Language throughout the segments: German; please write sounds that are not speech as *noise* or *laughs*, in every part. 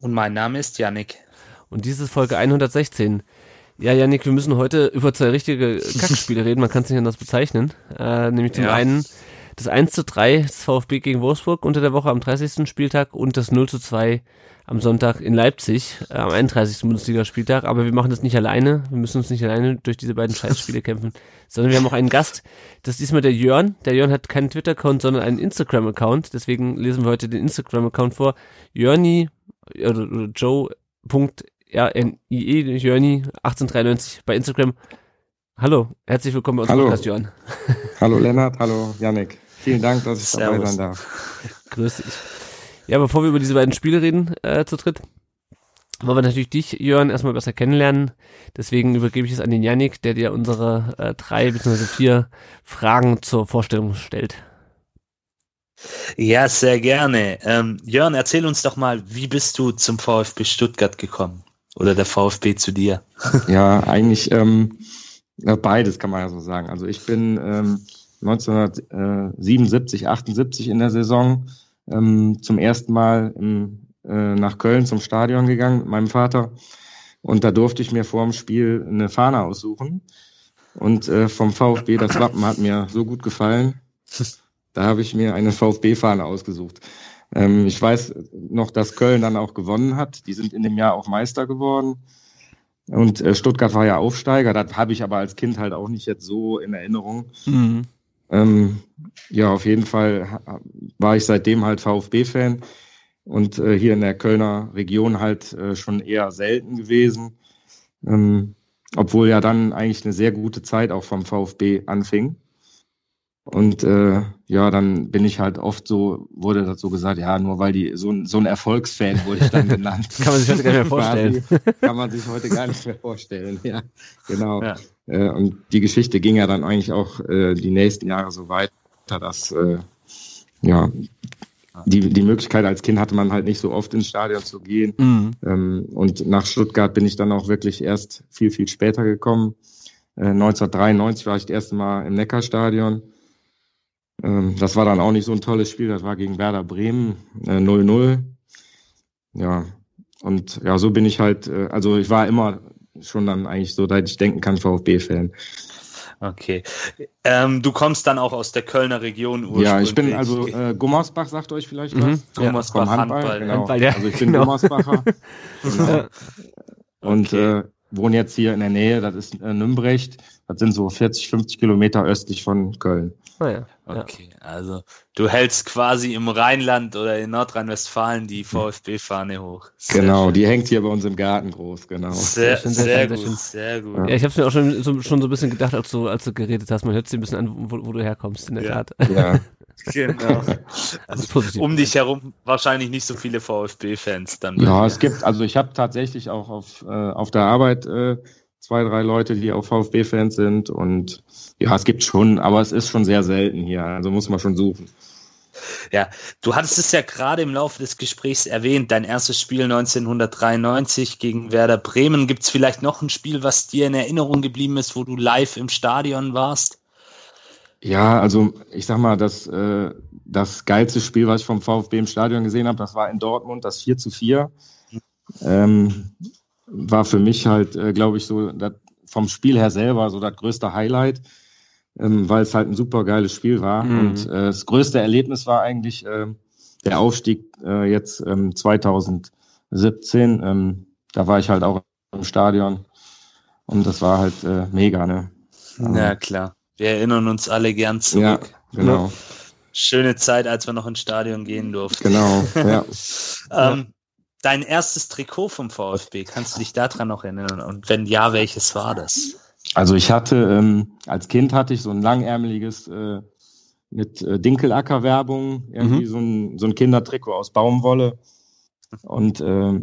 Und mein Name ist Yannick. Und dies ist Folge 116. Ja, Yannick, wir müssen heute über zwei richtige Kackspiele reden, man kann es nicht anders bezeichnen. Äh, nämlich zum Ja. einen das 1 zu 3 des VfB gegen Wolfsburg unter der Woche am 30. Spieltag und das 0 zu 2 am Sonntag in Leipzig äh, am 31. Bundesligaspieltag. Aber wir machen das nicht alleine. Wir müssen uns nicht alleine durch diese beiden Scheißspiele kämpfen, *laughs* sondern wir haben auch einen Gast. Das ist diesmal der Jörn. Der Jörn hat keinen Twitter-Account, sondern einen Instagram-Account. Deswegen lesen wir heute den Instagram-Account vor. Jörni oder, oder Joe.rnie, Jörni 1893 bei Instagram. Hallo, herzlich willkommen bei uns Hallo. Podcast, Jörn. *laughs* Hallo Lennart, hallo Yannick. Vielen Dank, dass ich dabei Servus. sein darf. *laughs* Grüß dich. Ja, bevor wir über diese beiden Spiele reden, äh, zu dritt, wollen wir natürlich dich, Jörn, erstmal besser kennenlernen. Deswegen übergebe ich es an den Yannick, der dir unsere äh, drei bzw. vier Fragen zur Vorstellung stellt. Ja, sehr gerne. Ähm, Jörn, erzähl uns doch mal, wie bist du zum VfB Stuttgart gekommen? Oder der VfB zu dir? *laughs* Ja, eigentlich ähm, beides kann man ja so sagen. Also ich bin ähm, 1977, 78 in der Saison ähm, zum ersten Mal im, äh, nach Köln zum Stadion gegangen mit meinem Vater. Und da durfte ich mir vor dem Spiel eine Fahne aussuchen. Und äh, vom VfB, das Wappen hat mir so gut gefallen. *laughs* Da habe ich mir eine VfB-Fahne ausgesucht. Ähm, ich weiß noch, dass Köln dann auch gewonnen hat. Die sind in dem Jahr auch Meister geworden. Und äh, Stuttgart war ja Aufsteiger. Das habe ich aber als Kind halt auch nicht jetzt so in Erinnerung. Mhm. Ähm, ja, auf jeden Fall war ich seitdem halt VfB-Fan und äh, hier in der Kölner Region halt äh, schon eher selten gewesen. Ähm, obwohl ja dann eigentlich eine sehr gute Zeit auch vom VfB anfing. Und äh, ja, dann bin ich halt oft so, wurde das so gesagt, ja, nur weil die so ein, so ein Erfolgsfan wurde ich dann *laughs* genannt. Kann man sich heute gar nicht mehr vorstellen. *laughs* Kann man sich heute gar nicht mehr vorstellen, ja, genau. Ja. Äh, und die Geschichte ging ja dann eigentlich auch äh, die nächsten Jahre so weiter, dass äh, ja die, die Möglichkeit als Kind hatte man halt nicht so oft ins Stadion zu gehen. Mhm. Ähm, und nach Stuttgart bin ich dann auch wirklich erst viel, viel später gekommen. Äh, 1993 war ich das erste Mal im Neckarstadion. Ähm, das war dann auch nicht so ein tolles Spiel. Das war gegen Werder Bremen äh, 0-0. Ja, und ja, so bin ich halt, äh, also ich war immer schon dann eigentlich so, seit ich denken kann, VfB-Fan. Okay. Ähm, du kommst dann auch aus der Kölner Region ursprünglich. Ja, ich bin also äh, Gummersbach, sagt euch vielleicht Mhm. was? Ja. Gummersbach Vom Handball, Handball. genau. Handball, ja, Also ich bin genau. Gummersbacher. *laughs* genau. Und Okay. äh, wohne jetzt hier in der Nähe, das ist äh, Nümbrecht. Das sind so 40, 50 Kilometer östlich von Köln. Naja. Ja. Okay, also du hältst quasi im Rheinland oder in Nordrhein-Westfalen die VfB-Fahne hoch. Sehr genau, schön. die hängt hier bei uns im Garten groß, genau. Sehr, schön, sehr, sehr schön, sehr gut, schön. sehr gut. Ja, ich habe es mir auch schon so, schon so ein bisschen gedacht, als du, als du geredet hast. Man hört sich ein bisschen an, wo, wo du herkommst, in der Ja. Tat. *laughs* Ja, Genau. *laughs* Also um dich herum wahrscheinlich nicht so viele VfB-Fans dann. ja es gibt, also ich habe tatsächlich auch auf, äh, auf der Arbeit äh, zwei, drei Leute, die auch VfB-Fans sind und ja, es gibt schon, aber es ist schon sehr selten hier, also muss man schon suchen. Ja, du hattest es ja gerade im Laufe des Gesprächs erwähnt, dein erstes Spiel 1993 gegen Werder Bremen. Gibt es vielleicht noch ein Spiel, was dir in Erinnerung geblieben ist, wo du live im Stadion warst? Ja, also ich sag mal, das, äh, das geilste Spiel, was ich vom VfB im Stadion gesehen habe, das war in Dortmund, das 4 zu 4. Ähm, war für mich halt, äh, glaube ich, so das, vom Spiel her selber so das größte Highlight, ähm, weil es halt ein super geiles Spiel war. Mhm. Und äh, das größte Erlebnis war eigentlich äh, der Aufstieg äh, jetzt ähm, 2017. Ähm, da war ich halt auch im Stadion und das war halt äh, mega, ne? Ja, klar. Wir erinnern uns alle gern zurück. Ja, genau, Schöne Zeit, als wir noch ins Stadion gehen durften. genau, ja. *laughs* Ähm, dein erstes Trikot vom VfB, kannst du dich daran noch erinnern? Und wenn ja, welches war das? Also ich hatte, ähm, als Kind hatte ich so ein langärmeliges äh, mit äh, Dinkelacker-Werbung, irgendwie Mhm. so, ein, so ein Kindertrikot aus Baumwolle. Und äh,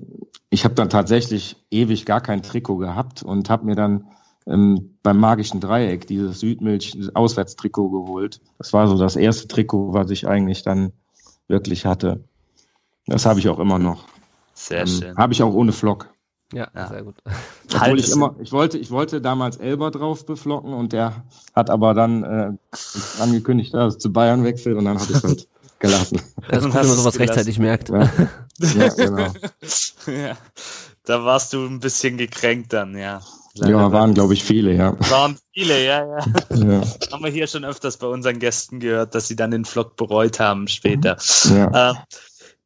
ich habe dann tatsächlich ewig gar kein Trikot gehabt und habe mir dann ähm, beim magischen Dreieck dieses Südmilch Auswärtstrikot geholt. Das war so das erste Trikot, was ich eigentlich dann wirklich hatte. Das habe ich auch immer noch. Sehr Ähm, schön. habe ich auch ohne Flock. Ja, Ja. sehr gut. *laughs* Obwohl Halt ich es- immer, ich wollte, ich wollte damals Elber drauf beflocken und der hat aber dann äh, angekündigt, dass er zu Bayern wechselt und dann habe ich halt *laughs* gelassen. Das ist Und gut, wenn hast man es sowas rechtzeitig merkt. Ja, ja *laughs* genau. ja. Da warst du ein bisschen gekränkt dann, ja. Leider Ja, waren glaube ich viele, ja. waren viele, ja, ja. ja, Haben wir hier schon öfters bei unseren Gästen gehört, dass sie dann den Vlog bereut haben später. ja. Äh,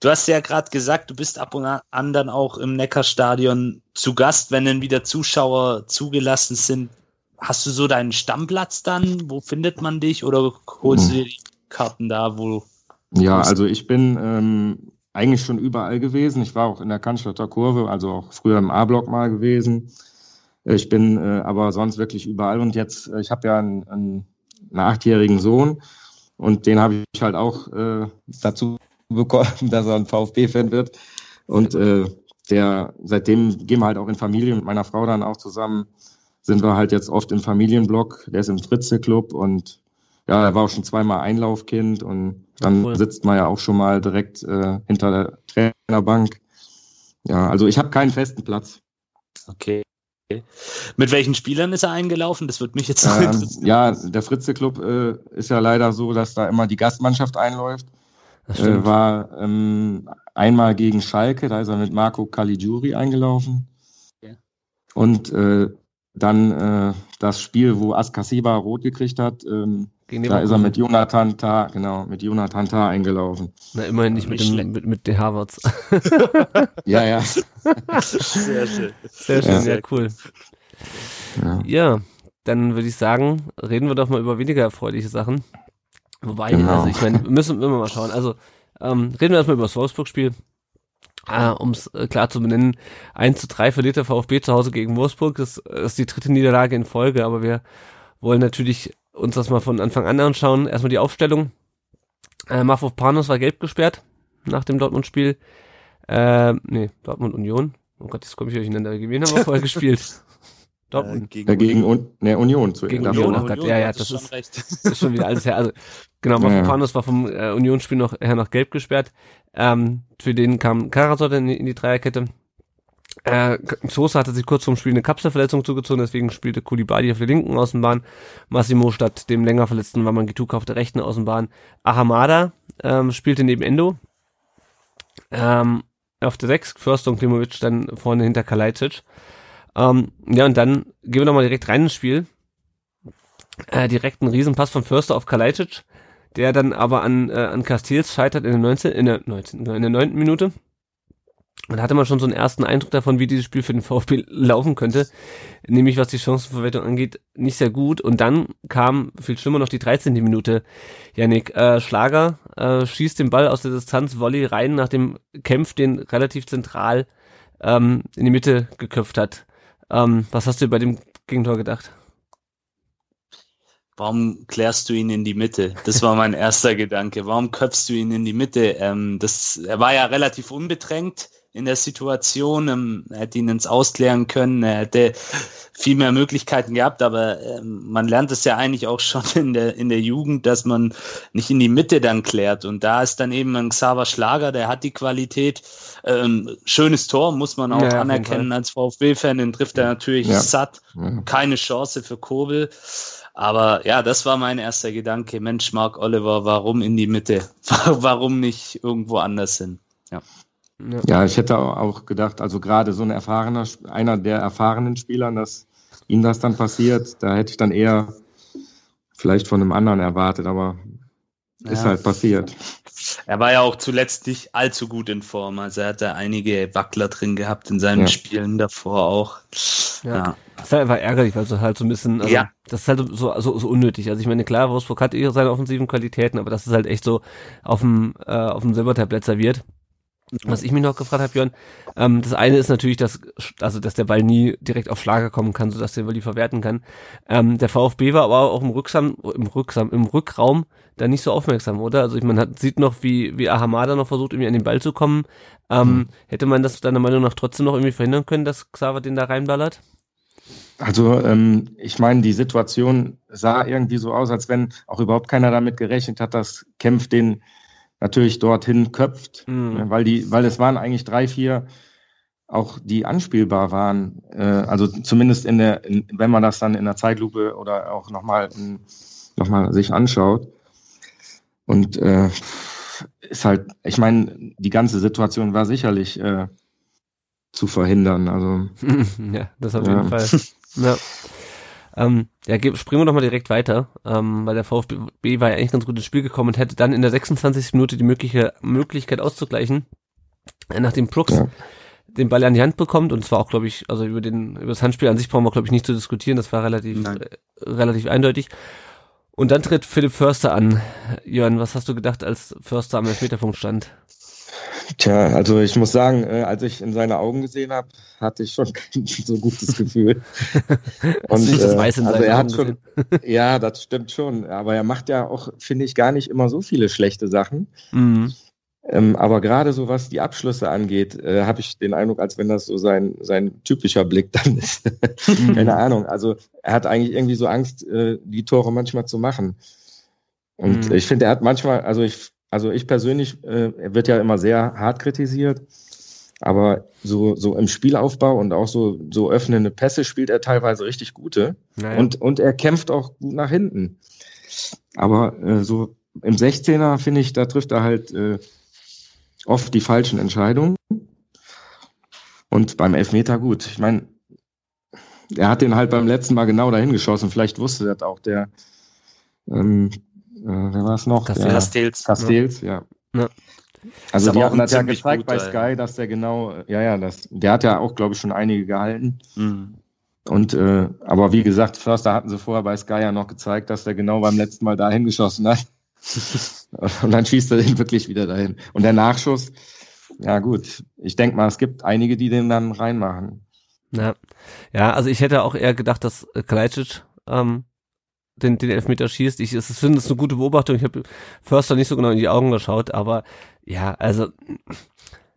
du hast ja gerade gesagt, du bist ab und an dann auch im Neckarstadion zu Gast, wenn dann wieder Zuschauer zugelassen sind. Hast du so deinen Stammplatz dann? Wo findet man dich? Oder holst du dir die Karten da, wo ja, also ich bin ähm, eigentlich schon überall gewesen. Ich war auch in der Cannstatter Kurve, also auch früher im A-Block mal gewesen. Ich bin äh, aber sonst wirklich überall und jetzt, äh, ich habe ja einen, einen, einen achtjährigen Sohn und den habe ich halt auch äh, dazu bekommen, *laughs* dass er ein VfB-Fan wird. Und äh, der, seitdem gehen wir halt auch in Familie mit meiner Frau dann auch zusammen, sind wir halt jetzt oft im Familienblock, der ist im Fritze-Club und ja, er war auch schon zweimal Einlaufkind und dann Cool. sitzt man ja auch schon mal direkt äh, hinter der Trainerbank. Ja, also ich habe keinen festen Platz. Okay. Mit welchen Spielern ist er eingelaufen? Das würde mich jetzt Ähm, interessieren. ja, der Fritze Club äh, ist ja leider so, dass da immer die Gastmannschaft einläuft. Das Äh, war ähm, einmal gegen Schalke, da ist er mit Marco Caligiuri eingelaufen. Ja. Und äh, dann äh, das Spiel, wo Askasiba rot gekriegt hat, ähm, Gegen da ist er mit Jonathan Tah, genau, mit Jonathan Tah eingelaufen. Na, immerhin nicht mit, Nicht dem, schlecht. mit, mit den Harvards. Ja, ja. *laughs* Sehr schön. Sehr schön, Ja. ja, cool. ja. Ja, dann würde ich sagen, reden wir doch mal über weniger erfreuliche Sachen. Wobei, Genau. also ich meine, müssen wir mal schauen. Also ähm, reden wir erstmal über das Wolfsburg-Spiel. Äh, um es äh, klar zu benennen, 1 zu 3 verliert der VfB zu Hause gegen Wolfsburg. Das ist die dritte Niederlage in Folge, aber wir wollen natürlich uns das mal von Anfang an anschauen. Erstmal die Aufstellung. Äh, Mavropanos war gelb gesperrt nach dem Dortmund-Spiel. Äh, nee, Dortmund-Union. Oh Gott, jetzt komme ich durcheinander. Wen haben wir *laughs* vorher gespielt? Dortmund. Ja, gegen Un ne, Union zu Gegen. Union, ach Gott, ja, ja, das schon ist- recht. ist schon wieder alles her. Also, genau, Ja, ja. Mafropanos war vom äh, Unionsspiel noch, her noch gelb gesperrt. Ähm, für den kam Karasor in, die- in die Dreierkette. Äh, Sosa hatte sich kurz vorm Spiel eine Kapselverletzung zugezogen, deswegen spielte Kulibadi auf der linken Außenbahn. Massimo statt dem länger verletzten Wamangituka auf der rechten Außenbahn. Ahamada ähm, spielte neben Endo. Ähm, auf der 6, Förster und Klimovic dann vorne hinter Kalajdzic. Ähm, ja, und dann gehen wir nochmal direkt rein ins Spiel äh, direkt einen Riesenpass von Förster auf Kalajdzic, der dann aber an, äh, an Castells scheitert in der 19, in der 19, in der 9. Minute. Und da hatte man schon so einen ersten Eindruck davon, wie dieses Spiel für den *laughs* VfB laufen könnte. Nämlich was die Chancenverwertung angeht, nicht sehr gut. Und dann kam, viel schlimmer noch die 13. Minute. Janik, äh, Schlager äh, schießt den Ball aus der Distanz Volley rein, nachdem Kempf den relativ zentral ähm, in die Mitte geköpft hat. Ähm, was hast du bei dem Gegentor gedacht? Warum klärst du ihn in die Mitte? Das war mein *laughs* erster Gedanke. Warum köpfst du ihn in die Mitte? Ähm, das, er war ja relativ unbedrängt in der Situation. Ähm, er hätte ihn ins Ausklären können. Er hätte viel mehr Möglichkeiten gehabt, aber ähm, man lernt es ja eigentlich auch schon in der, in der Jugend, dass man nicht in die Mitte dann klärt. Und da ist dann eben ein Xaver Schlager, der hat die Qualität. Ähm, schönes Tor, muss man auch Ja, anerkennen als VfB-Fan. Den trifft er natürlich Ja. satt Ja. keine Chance für Kobel. Aber ja, das war mein erster Gedanke. Mensch, Mark Oliver, warum in die Mitte? *laughs* warum nicht irgendwo anders hin? Ja. Ja, ich hätte auch gedacht, also gerade so ein erfahrener, einer der erfahrenen Spielern, dass ihm das dann passiert, da hätte ich dann eher vielleicht von einem anderen erwartet, aber ist Ja. halt passiert. Er war ja auch zuletzt nicht allzu gut in Form. Also er hatte einige Wackler drin gehabt in seinen Ja. Spielen davor auch. Ja. Ja. Das ist halt einfach ärgerlich, weil es halt so ein bisschen, also, Ja. das ist halt so, so, so unnötig. Also ich meine, klar, Wolfsburg hat eh seine offensiven Qualitäten, aber das ist halt echt so auf dem, äh, auf dem Silbertablett serviert. Was ich mich noch gefragt habe, Jörn, ähm, das eine ist natürlich, dass, also, dass der Ball nie direkt auf Schlager kommen kann, sodass der Willi verwerten kann. Ähm, der VfB war aber auch im Rücksam, im Rücksam, im Rückraum da nicht so aufmerksam, oder? Also ich man hat, sieht noch, wie, wie Ahamada noch versucht, irgendwie an den Ball zu kommen. Ähm, mhm. Hätte man das deiner Meinung nach trotzdem noch irgendwie verhindern können, dass Xaver den da reinballert? Also ähm, ich meine, die Situation sah irgendwie so aus, als wenn auch überhaupt keiner damit gerechnet hat, dass Kempf den natürlich dorthin köpft, mhm. weil die, weil es waren eigentlich drei, vier auch die anspielbar waren. Äh, also zumindest in der, in, wenn man das dann in der Zeitlupe oder auch nochmal noch mal sich anschaut. Und äh, ist halt, ich meine, die ganze Situation war sicherlich äh, zu verhindern. Also *laughs* ja, das auf jeden Fall. *laughs* Ja. Ähm, ja, springen wir doch mal direkt weiter, ähm, weil der VfB war ja eigentlich ganz gut ins Spiel gekommen und hätte dann in der 26. Minute die mögliche Möglichkeit auszugleichen, nachdem Brooks ja. den Ball an die Hand bekommt und zwar auch, glaube ich, also über den über das Handspiel an sich brauchen wir, glaube ich, nicht zu diskutieren, das war relativ äh, relativ eindeutig. Und dann tritt Philipp Förster an. Jörn, was hast du gedacht, als Förster am Elfmeterpunkt stand? Tja, also ich muss sagen, äh, als ich in seine Augen gesehen habe, hatte ich schon *laughs* kein so gutes Gefühl. *laughs* Und nicht das Weiß in also er hat schon, *laughs* ja, das stimmt schon. Aber er macht ja auch, finde ich, gar nicht immer so viele schlechte Sachen. Mhm. Ähm, aber gerade so was die Abschlüsse angeht, äh, habe ich den Eindruck, als wenn das so sein, sein typischer Blick dann ist. mhm. Keine Ahnung. Also er hat eigentlich irgendwie so Angst, äh, die Tore manchmal zu machen. Und mhm. ich finde, er hat manchmal, also ich also ich persönlich, äh, er wird ja immer sehr hart kritisiert, aber so, so im Spielaufbau und auch so, so öffnende Pässe spielt er teilweise richtig gute. Naja. Und, und er kämpft auch gut nach hinten. Aber äh, so im 16er finde ich, da trifft er halt äh, oft die falschen Entscheidungen. Und beim Elfmeter gut. Ich meine, er hat den halt beim letzten Mal genau dahin geschossen. Vielleicht wusste das auch der, ähm, äh, wer war es noch? Castells. Castells, ja. ja. Also die hatten das ja gezeigt bei Sky, dass der genau, ja, ja, das, der hat ja auch, glaube ich, schon einige gehalten. Mhm. Und äh, aber wie gesagt, Förster hatten sie vorher bei Sky ja noch gezeigt, dass der genau beim letzten Mal dahin geschossen hat. *laughs* und dann schießt er den wirklich wieder dahin. Und der Nachschuss, ja gut, ich denke mal, es gibt einige, die den dann reinmachen. Ja, ja also ich hätte auch eher gedacht, dass Kalajdzic ähm, den, den Elfmeter schießt. Ich es finde es eine gute Beobachtung. Ich habe Förster nicht so genau in die Augen geschaut, aber ja, also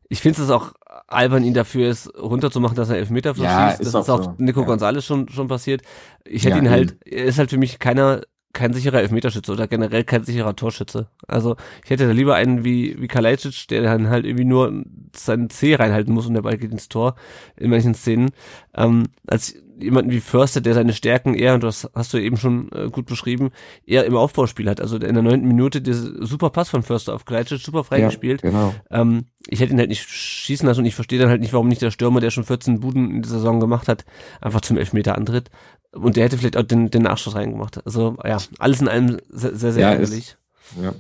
ich finde es auch albern, ihn dafür ist, runterzumachen, dass er Elfmeter verschießt. Ja, ist das ist auch so. Nico ja. Gonzalez schon, schon passiert. Ich hätte ja, ihn halt, er ist halt für mich keiner, kein sicherer Elfmeterschütze oder generell kein sicherer Torschütze. Also ich hätte da lieber einen wie, wie Kalajdzic, der dann halt irgendwie nur seinen C reinhalten muss und der Ball geht ins Tor in manchen Szenen, ähm, als jemanden wie Förster, der seine Stärken eher, und das hast du eben schon äh, gut beschrieben, eher im Aufbauspiel hat. Also in der neunten Minute dieser super Pass von Förster auf Kleitsch, super freigespielt. Ja, genau. Ähm, ich hätte ihn halt nicht schießen lassen und ich verstehe dann halt nicht, warum nicht der Stürmer, der schon 14 Buden in der Saison gemacht hat, einfach zum Elfmeter antritt. Und der hätte vielleicht auch den, den Nachschuss reingemacht. Also ja, alles in allem sehr, sehr, sehr ja, ärgerlich. Ja.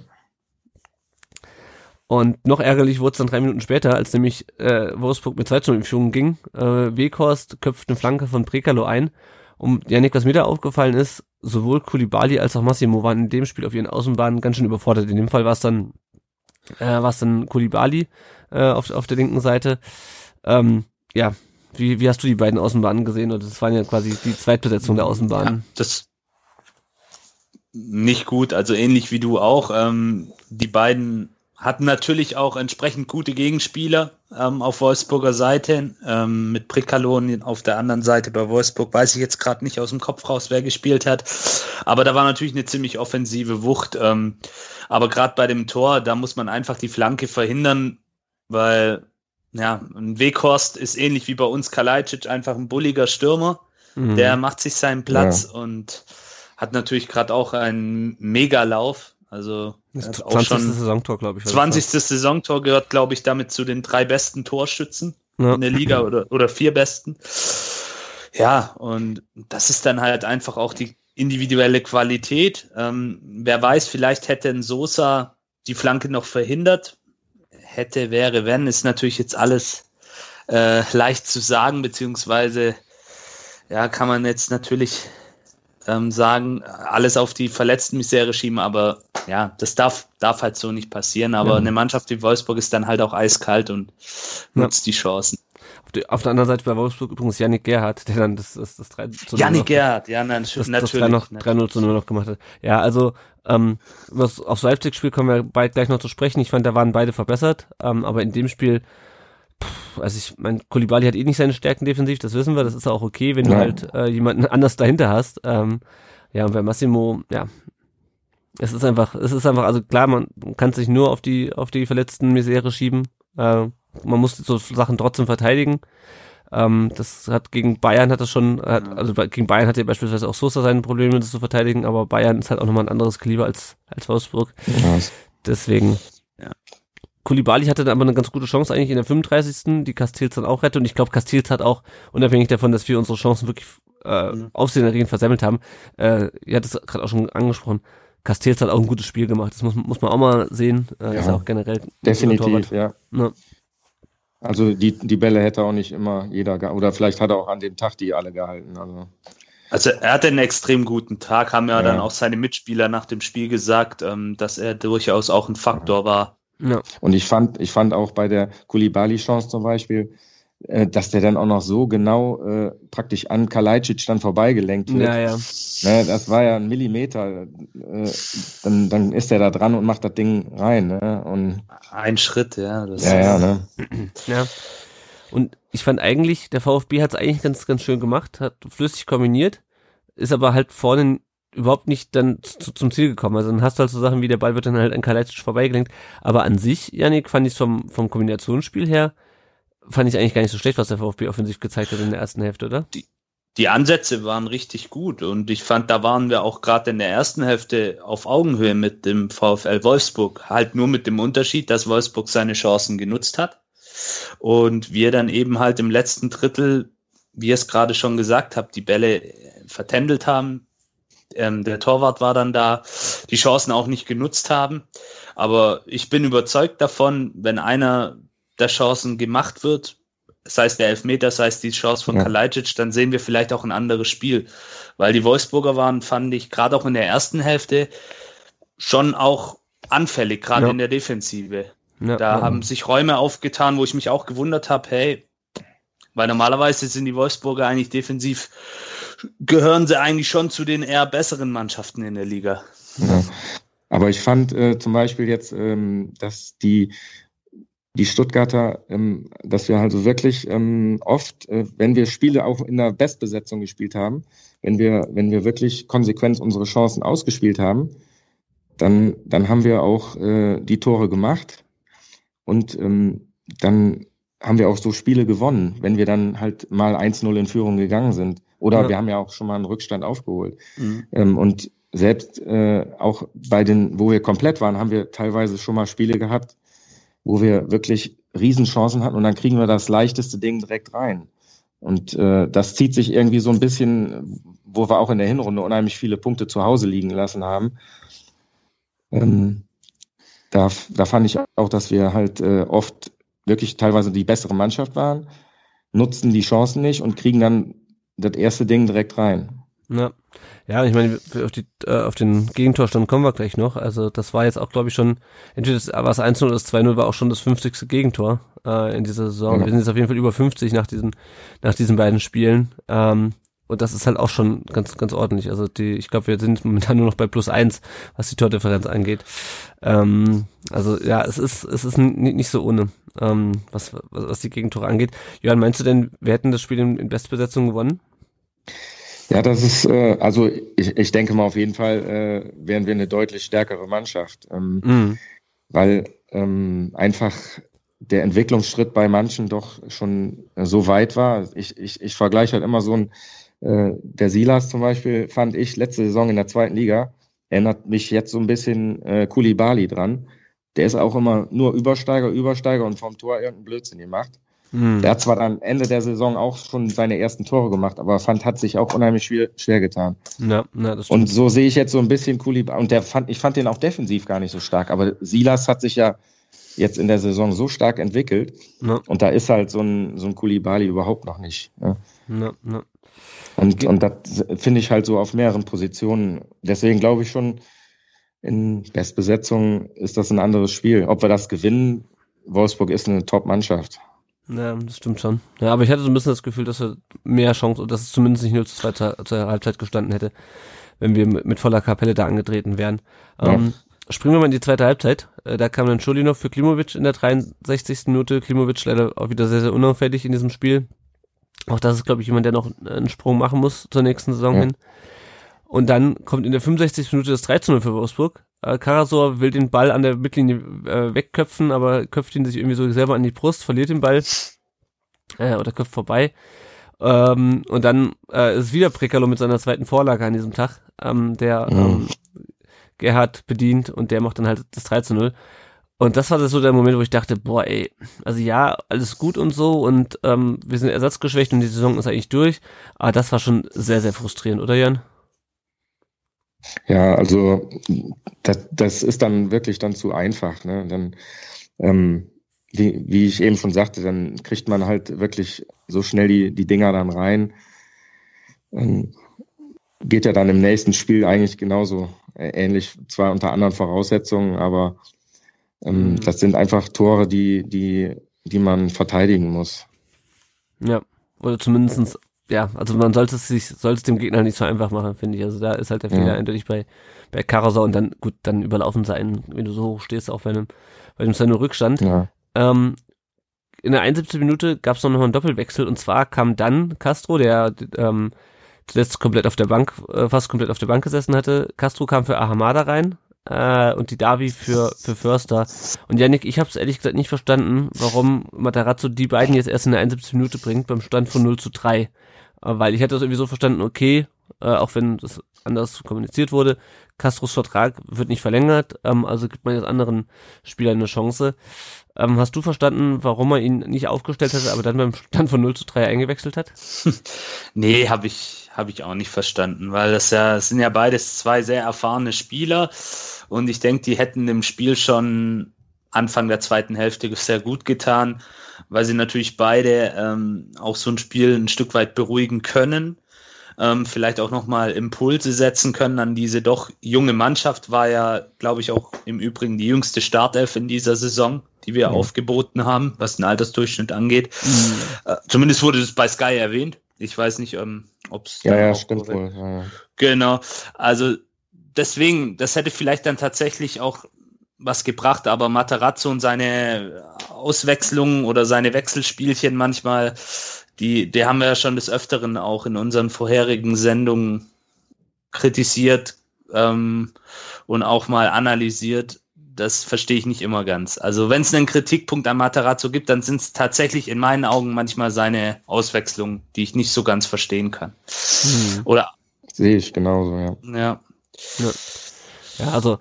Und noch ärgerlich wurde es dann drei Minuten später, als nämlich äh, Wolfsburg mit 2 zu in Führung ging. Äh, Weghorst köpft eine Flanke von Prekalo ein. Und Janik, was mir da aufgefallen ist, sowohl Kulibali als auch Massimo waren in dem Spiel auf ihren Außenbahnen ganz schön überfordert. In dem Fall war es dann, äh, dann Kulibali äh, auf, auf der linken Seite. Ähm, ja, wie, wie hast du die beiden Außenbahnen gesehen? Und das waren ja quasi die Zweitbesetzung der Außenbahnen. Ja, das nicht gut, also ähnlich wie du auch. Ähm, die beiden hatten natürlich auch entsprechend gute Gegenspieler ähm, auf Wolfsburger Seite. Ähm, mit Prikalon auf der anderen Seite bei Wolfsburg weiß ich jetzt gerade nicht aus dem Kopf raus, wer gespielt hat. Aber da war natürlich eine ziemlich offensive Wucht. Ähm, aber gerade bei dem Tor, da muss man einfach die Flanke verhindern, weil ja, ein Weghorst ist ähnlich wie bei uns Kalajdzic einfach ein bulliger Stürmer. Mhm. Der macht sich seinen Platz ja. und hat natürlich gerade auch einen Megalauf also das auch 20. schon Saisontor, glaube ich. 20. Saisontor gehört, glaube ich, damit zu den drei besten Torschützen ja. in der Liga oder, oder vier besten. Ja, und das ist dann halt einfach auch die individuelle Qualität. Ähm, wer weiß, vielleicht hätte ein Sosa die Flanke noch verhindert. Hätte, wäre, wenn, ist natürlich jetzt alles äh, leicht zu sagen, beziehungsweise ja, kann man jetzt natürlich ähm, sagen, alles auf die verletzten Misere schieben, aber ja, das darf, darf halt so nicht passieren. Aber ja. eine Mannschaft wie Wolfsburg ist dann halt auch eiskalt und nutzt ja. die Chancen. Auf, die, auf, der anderen Seite bei Wolfsburg übrigens Janik Gerhardt, der dann das, das, das 3 zu 0 Janik Gerhardt, ja, nein, das, natürlich. Das 3 noch, 3 zu 0 noch gemacht hat. Ja, also, ähm, was aufs Leipzig-Spiel kommen wir bald gleich noch zu sprechen. Ich fand, da waren beide verbessert, ähm, aber in dem Spiel also ich mein Kulibali hat eh nicht seine Stärken defensiv, das wissen wir, das ist auch okay, wenn ja. du halt äh, jemanden anders dahinter hast. Ähm, ja, und bei Massimo, ja, es ist einfach, es ist einfach, also klar, man kann sich nur auf die, auf die verletzten Misere schieben. Äh, man muss so Sachen trotzdem verteidigen. Ähm, das hat gegen Bayern hat das schon, hat, also gegen Bayern hat ja beispielsweise auch Sosa seine Probleme, das zu verteidigen, aber Bayern ist halt auch nochmal ein anderes Kaliber als, als Wolfsburg. Ja. Deswegen. Ja. Kulibali hatte dann aber eine ganz gute Chance eigentlich in der 35. die Castells dann auch rettet und ich glaube Castells hat auch, unabhängig davon, dass wir unsere Chancen wirklich äh, mhm. aufsehenerregend versammelt haben, äh, ihr hat es gerade auch schon angesprochen, Castells hat auch ein gutes Spiel gemacht, das muss, muss man auch mal sehen, äh, ja, ist auch generell definitiv, ja. ja. Also die, die Bälle hätte auch nicht immer jeder, oder vielleicht hat er auch an dem Tag die alle gehalten, also. Also er hatte einen extrem guten Tag, haben ja, ja. dann auch seine Mitspieler nach dem Spiel gesagt, ähm, dass er durchaus auch ein Faktor war ja. Und ich fand, ich fand auch bei der Kulibali-Chance zum Beispiel, äh, dass der dann auch noch so genau äh, praktisch an Kalajdzic dann vorbeigelenkt wird. Ja, ja. Ne, das war ja ein Millimeter. Äh, dann, dann ist er da dran und macht das Ding rein. Ne? Und ein Schritt, ja. Das ja, ja, ne? *clears throat* ja. Und ich fand eigentlich, der VfB hat es eigentlich ganz, ganz schön gemacht, hat flüssig kombiniert, ist aber halt vorne überhaupt nicht dann zu, zum Ziel gekommen. Also dann hast du halt so Sachen wie der Ball wird dann halt an Kalajdzic vorbeigelenkt. Aber an sich, Janik, fand ich vom, vom Kombinationsspiel her, fand ich eigentlich gar nicht so schlecht, was der VfB offensiv gezeigt hat in der ersten Hälfte, oder? Die, die Ansätze waren richtig gut und ich fand, da waren wir auch gerade in der ersten Hälfte auf Augenhöhe mit dem VfL Wolfsburg. Halt nur mit dem Unterschied, dass Wolfsburg seine Chancen genutzt hat und wir dann eben halt im letzten Drittel, wie ihr es gerade schon gesagt habt, die Bälle vertändelt haben, ähm, der Torwart war dann da, die Chancen auch nicht genutzt haben. Aber ich bin überzeugt davon, wenn einer der Chancen gemacht wird, sei es der Elfmeter, sei es die Chance von ja. Kalajdzic, dann sehen wir vielleicht auch ein anderes Spiel. Weil die Wolfsburger waren, fand ich, gerade auch in der ersten Hälfte schon auch anfällig, gerade ja. in der Defensive. Ja, da haben sich Räume aufgetan, wo ich mich auch gewundert habe, hey, weil normalerweise sind die Wolfsburger eigentlich defensiv gehören sie eigentlich schon zu den eher besseren Mannschaften in der Liga. Ja. Aber ich fand äh, zum Beispiel jetzt, ähm, dass die, die Stuttgarter, ähm, dass wir also wirklich ähm, oft, äh, wenn wir Spiele auch in der Bestbesetzung gespielt haben, wenn wir, wenn wir wirklich konsequent unsere Chancen ausgespielt haben, dann, dann haben wir auch äh, die Tore gemacht und ähm, dann haben wir auch so Spiele gewonnen, wenn wir dann halt mal 1-0 in Führung gegangen sind. Oder ja. wir haben ja auch schon mal einen Rückstand aufgeholt. Mhm. Ähm, und selbst äh, auch bei den, wo wir komplett waren, haben wir teilweise schon mal Spiele gehabt, wo wir wirklich Riesenchancen hatten und dann kriegen wir das leichteste Ding direkt rein. Und äh, das zieht sich irgendwie so ein bisschen, wo wir auch in der Hinrunde unheimlich viele Punkte zu Hause liegen lassen haben. Ähm, da, da fand ich auch, dass wir halt äh, oft wirklich teilweise die bessere Mannschaft waren, nutzen die Chancen nicht und kriegen dann das erste Ding direkt rein. Ja. Ja, ich meine, auf, die, äh, auf den Gegentorstand kommen wir gleich noch. Also das war jetzt auch, glaube ich, schon, entweder das, war es 1-0 oder das 2-0 war auch schon das 50. Gegentor äh, in dieser Saison. Ja. Wir sind jetzt auf jeden Fall über 50 nach diesen, nach diesen beiden Spielen. Ähm, und das ist halt auch schon ganz, ganz ordentlich. Also die, ich glaube, wir sind momentan nur noch bei plus eins, was die Tordifferenz angeht. Ähm, also ja, es ist, es ist nicht so ohne, ähm, was, was, was die Gegentore angeht. Johann, meinst du denn, wir hätten das Spiel in, in Bestbesetzung gewonnen? Ja, das ist, äh, also ich, ich denke mal auf jeden Fall äh, wären wir eine deutlich stärkere Mannschaft. Ähm, mhm. Weil ähm, einfach der Entwicklungsschritt bei manchen doch schon so weit war. Ich, ich, ich vergleiche halt immer so ein, äh, der Silas zum Beispiel fand ich letzte Saison in der zweiten Liga, erinnert mich jetzt so ein bisschen äh, Kulibali dran. Der ist auch immer nur Übersteiger, Übersteiger und vom Tor irgendeinen Blödsinn gemacht. Hm. Der hat zwar am Ende der Saison auch schon seine ersten Tore gemacht, aber fand, hat sich auch unheimlich schwer, schwer getan. Ja, ja, das und so sehe ich jetzt so ein bisschen Kulibali. Und der fand, ich fand den auch defensiv gar nicht so stark. Aber Silas hat sich ja jetzt in der Saison so stark entwickelt. Ja. Und da ist halt so ein, so ein Kulibali überhaupt noch nicht. Ja. Ja, ja. Und, und das finde ich halt so auf mehreren Positionen. Deswegen glaube ich schon, in Bestbesetzung ist das ein anderes Spiel. Ob wir das gewinnen, Wolfsburg ist eine Top-Mannschaft. Ja, das stimmt schon. Ja, aber ich hatte so ein bisschen das Gefühl, dass wir mehr Chance, dass es zumindest nicht 0 zu 2 zur, zur Halbzeit gestanden hätte, wenn wir mit, mit voller Kapelle da angetreten wären. Ja. Ähm, springen wir mal in die zweite Halbzeit. Äh, da kam dann Schulinov für Klimovic in der 63. Minute. Klimovic leider auch wieder sehr, sehr unauffällig in diesem Spiel. Auch das ist, glaube ich, jemand, der noch einen Sprung machen muss zur nächsten Saison ja. hin. Und dann kommt in der 65. Minute das 13 0 für Wolfsburg. Äh, Karasor will den Ball an der Mittellinie äh, wegköpfen, aber köpft ihn sich irgendwie so selber an die Brust, verliert den Ball äh, oder köpft vorbei. Ähm, und dann äh, ist wieder Prekalo mit seiner zweiten Vorlage an diesem Tag, ähm, der mhm. ähm, Gerhard bedient und der macht dann halt das 3 zu 0. Und das war so der Moment, wo ich dachte, boah, ey, also ja, alles gut und so und ähm, wir sind ersatzgeschwächt und die Saison ist eigentlich durch, aber das war schon sehr, sehr frustrierend, oder Jan? Ja, also das, das ist dann wirklich dann zu einfach. Ne? Dann, ähm, wie, wie ich eben schon sagte, dann kriegt man halt wirklich so schnell die, die Dinger dann rein. Ähm, geht ja dann im nächsten Spiel eigentlich genauso äh, ähnlich, zwar unter anderen Voraussetzungen, aber ähm, mhm. das sind einfach Tore, die, die, die man verteidigen muss. Ja, oder zumindestens ja, also man sollte es sich, sollte es dem Gegner nicht so einfach machen, finde ich. Also da ist halt der Fehler ja. eindeutig bei, bei Karasau und dann, gut, dann überlaufen sie einen, wenn du so hoch stehst, auch bei einem, bei einem seinem Rückstand. Ja. Ähm, in der 71. Minute gab es noch einen Doppelwechsel und zwar kam dann Castro, der ähm, zuletzt komplett auf der Bank, äh, fast komplett auf der Bank gesessen hatte. Castro kam für Ahamada rein äh, und die Davi für, für Förster. Und Yannick, ich habe es ehrlich gesagt nicht verstanden, warum Matarazzo die beiden jetzt erst in der 71. Minute bringt, beim Stand von 0 zu 3. Äh, weil ich hätte das irgendwie so verstanden, okay, äh, auch wenn das anders kommuniziert wurde, Castros Vertrag wird nicht verlängert, ähm, also gibt man jetzt anderen Spielern eine Chance. Ähm, hast du verstanden, warum er ihn nicht aufgestellt hatte, aber dann beim Stand von 0 zu 3 eingewechselt hat? *laughs* nee, habe ich, hab ich auch nicht verstanden, weil das ja, das sind ja beides zwei sehr erfahrene Spieler und ich denke, die hätten im Spiel schon Anfang der zweiten Hälfte sehr gut getan weil sie natürlich beide ähm, auch so ein Spiel ein Stück weit beruhigen können. Ähm, vielleicht auch nochmal Impulse setzen können an diese doch junge Mannschaft, war ja, glaube ich, auch im Übrigen die jüngste Startelf in dieser Saison, die wir mhm. aufgeboten haben, was den Altersdurchschnitt angeht. Mhm. Äh, zumindest wurde das bei Sky erwähnt. Ich weiß nicht, ähm, ob es. Ja, ja, stimmt wohl. Ja, ja. Genau. Also deswegen, das hätte vielleicht dann tatsächlich auch was gebracht, aber Matarazzo und seine Auswechslungen oder seine Wechselspielchen manchmal, die, die haben wir ja schon des Öfteren auch in unseren vorherigen Sendungen kritisiert ähm, und auch mal analysiert. Das verstehe ich nicht immer ganz. Also wenn es einen Kritikpunkt an Matarazzo gibt, dann sind es tatsächlich in meinen Augen manchmal seine Auswechslungen, die ich nicht so ganz verstehen kann. Hm. Oder sehe ich genauso, ja. Ja. Ja, ja also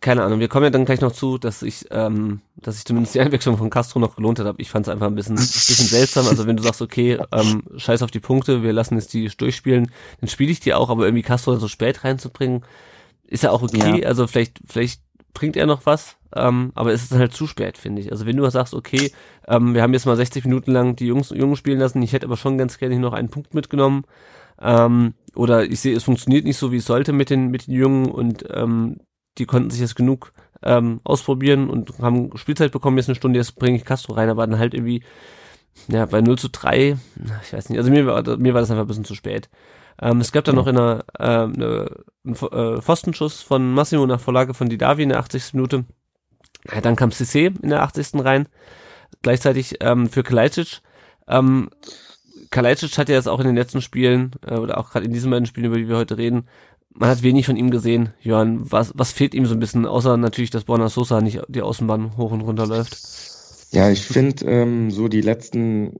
keine Ahnung, wir kommen ja dann gleich noch zu, dass ich, ähm, dass ich zumindest die Einwechslung von Castro noch gelohnt hat. Ich fand es einfach ein bisschen, bisschen seltsam. Also wenn du sagst, okay, ähm, scheiß auf die Punkte, wir lassen jetzt die durchspielen, dann spiele ich die auch, aber irgendwie Castro so spät reinzubringen, ist ja auch okay. Ja. Also vielleicht, vielleicht bringt er noch was, ähm, aber es ist dann halt zu spät, finde ich. Also wenn du sagst, okay, ähm, wir haben jetzt mal 60 Minuten lang die Jungs, Jungen spielen lassen, ich hätte aber schon ganz gerne noch einen Punkt mitgenommen, ähm, oder ich sehe, es funktioniert nicht so, wie es sollte mit den, mit den Jungen und ähm, die konnten sich jetzt genug ähm, ausprobieren und haben Spielzeit bekommen, jetzt eine Stunde, jetzt bringe ich Castro rein, aber dann halt irgendwie, ja, bei 0 zu 3, ich weiß nicht, also mir war, mir war das einfach ein bisschen zu spät. Ähm, es gab dann noch in einer, äh, eine, einen äh, Pfostenschuss von Massimo nach Vorlage von Didavi in der 80. Minute. Ja, dann kam Cissé in der 80. rein, gleichzeitig ähm, für Kalajdzic. Ähm, Kalajdzic hat ja jetzt auch in den letzten Spielen, äh, oder auch gerade in diesen beiden Spielen, über die wir heute reden, man hat wenig von ihm gesehen. Johann, was, was fehlt ihm so ein bisschen, außer natürlich, dass Borna Sosa nicht die Außenbahn hoch und runter läuft? Ja, ich finde, ähm, so die letzten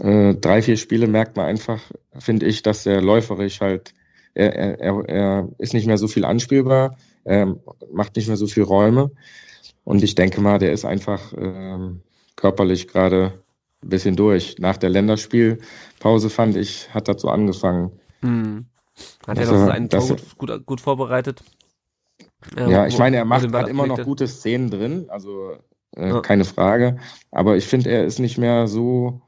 äh, drei, vier Spiele merkt man einfach, finde ich, dass er läuferisch halt, er, er, er ist nicht mehr so viel anspielbar, er macht nicht mehr so viel Räume. Und ich denke mal, der ist einfach ähm, körperlich gerade ein bisschen durch. Nach der Länderspielpause fand ich, hat dazu angefangen. Mhm. Hat er also, einen Tor gut, gut, gut, vorbereitet? Ja, ja ich meine, er macht hat immer noch gute Szenen drin, also äh, ja. keine Frage. Aber ich finde, er ist nicht mehr so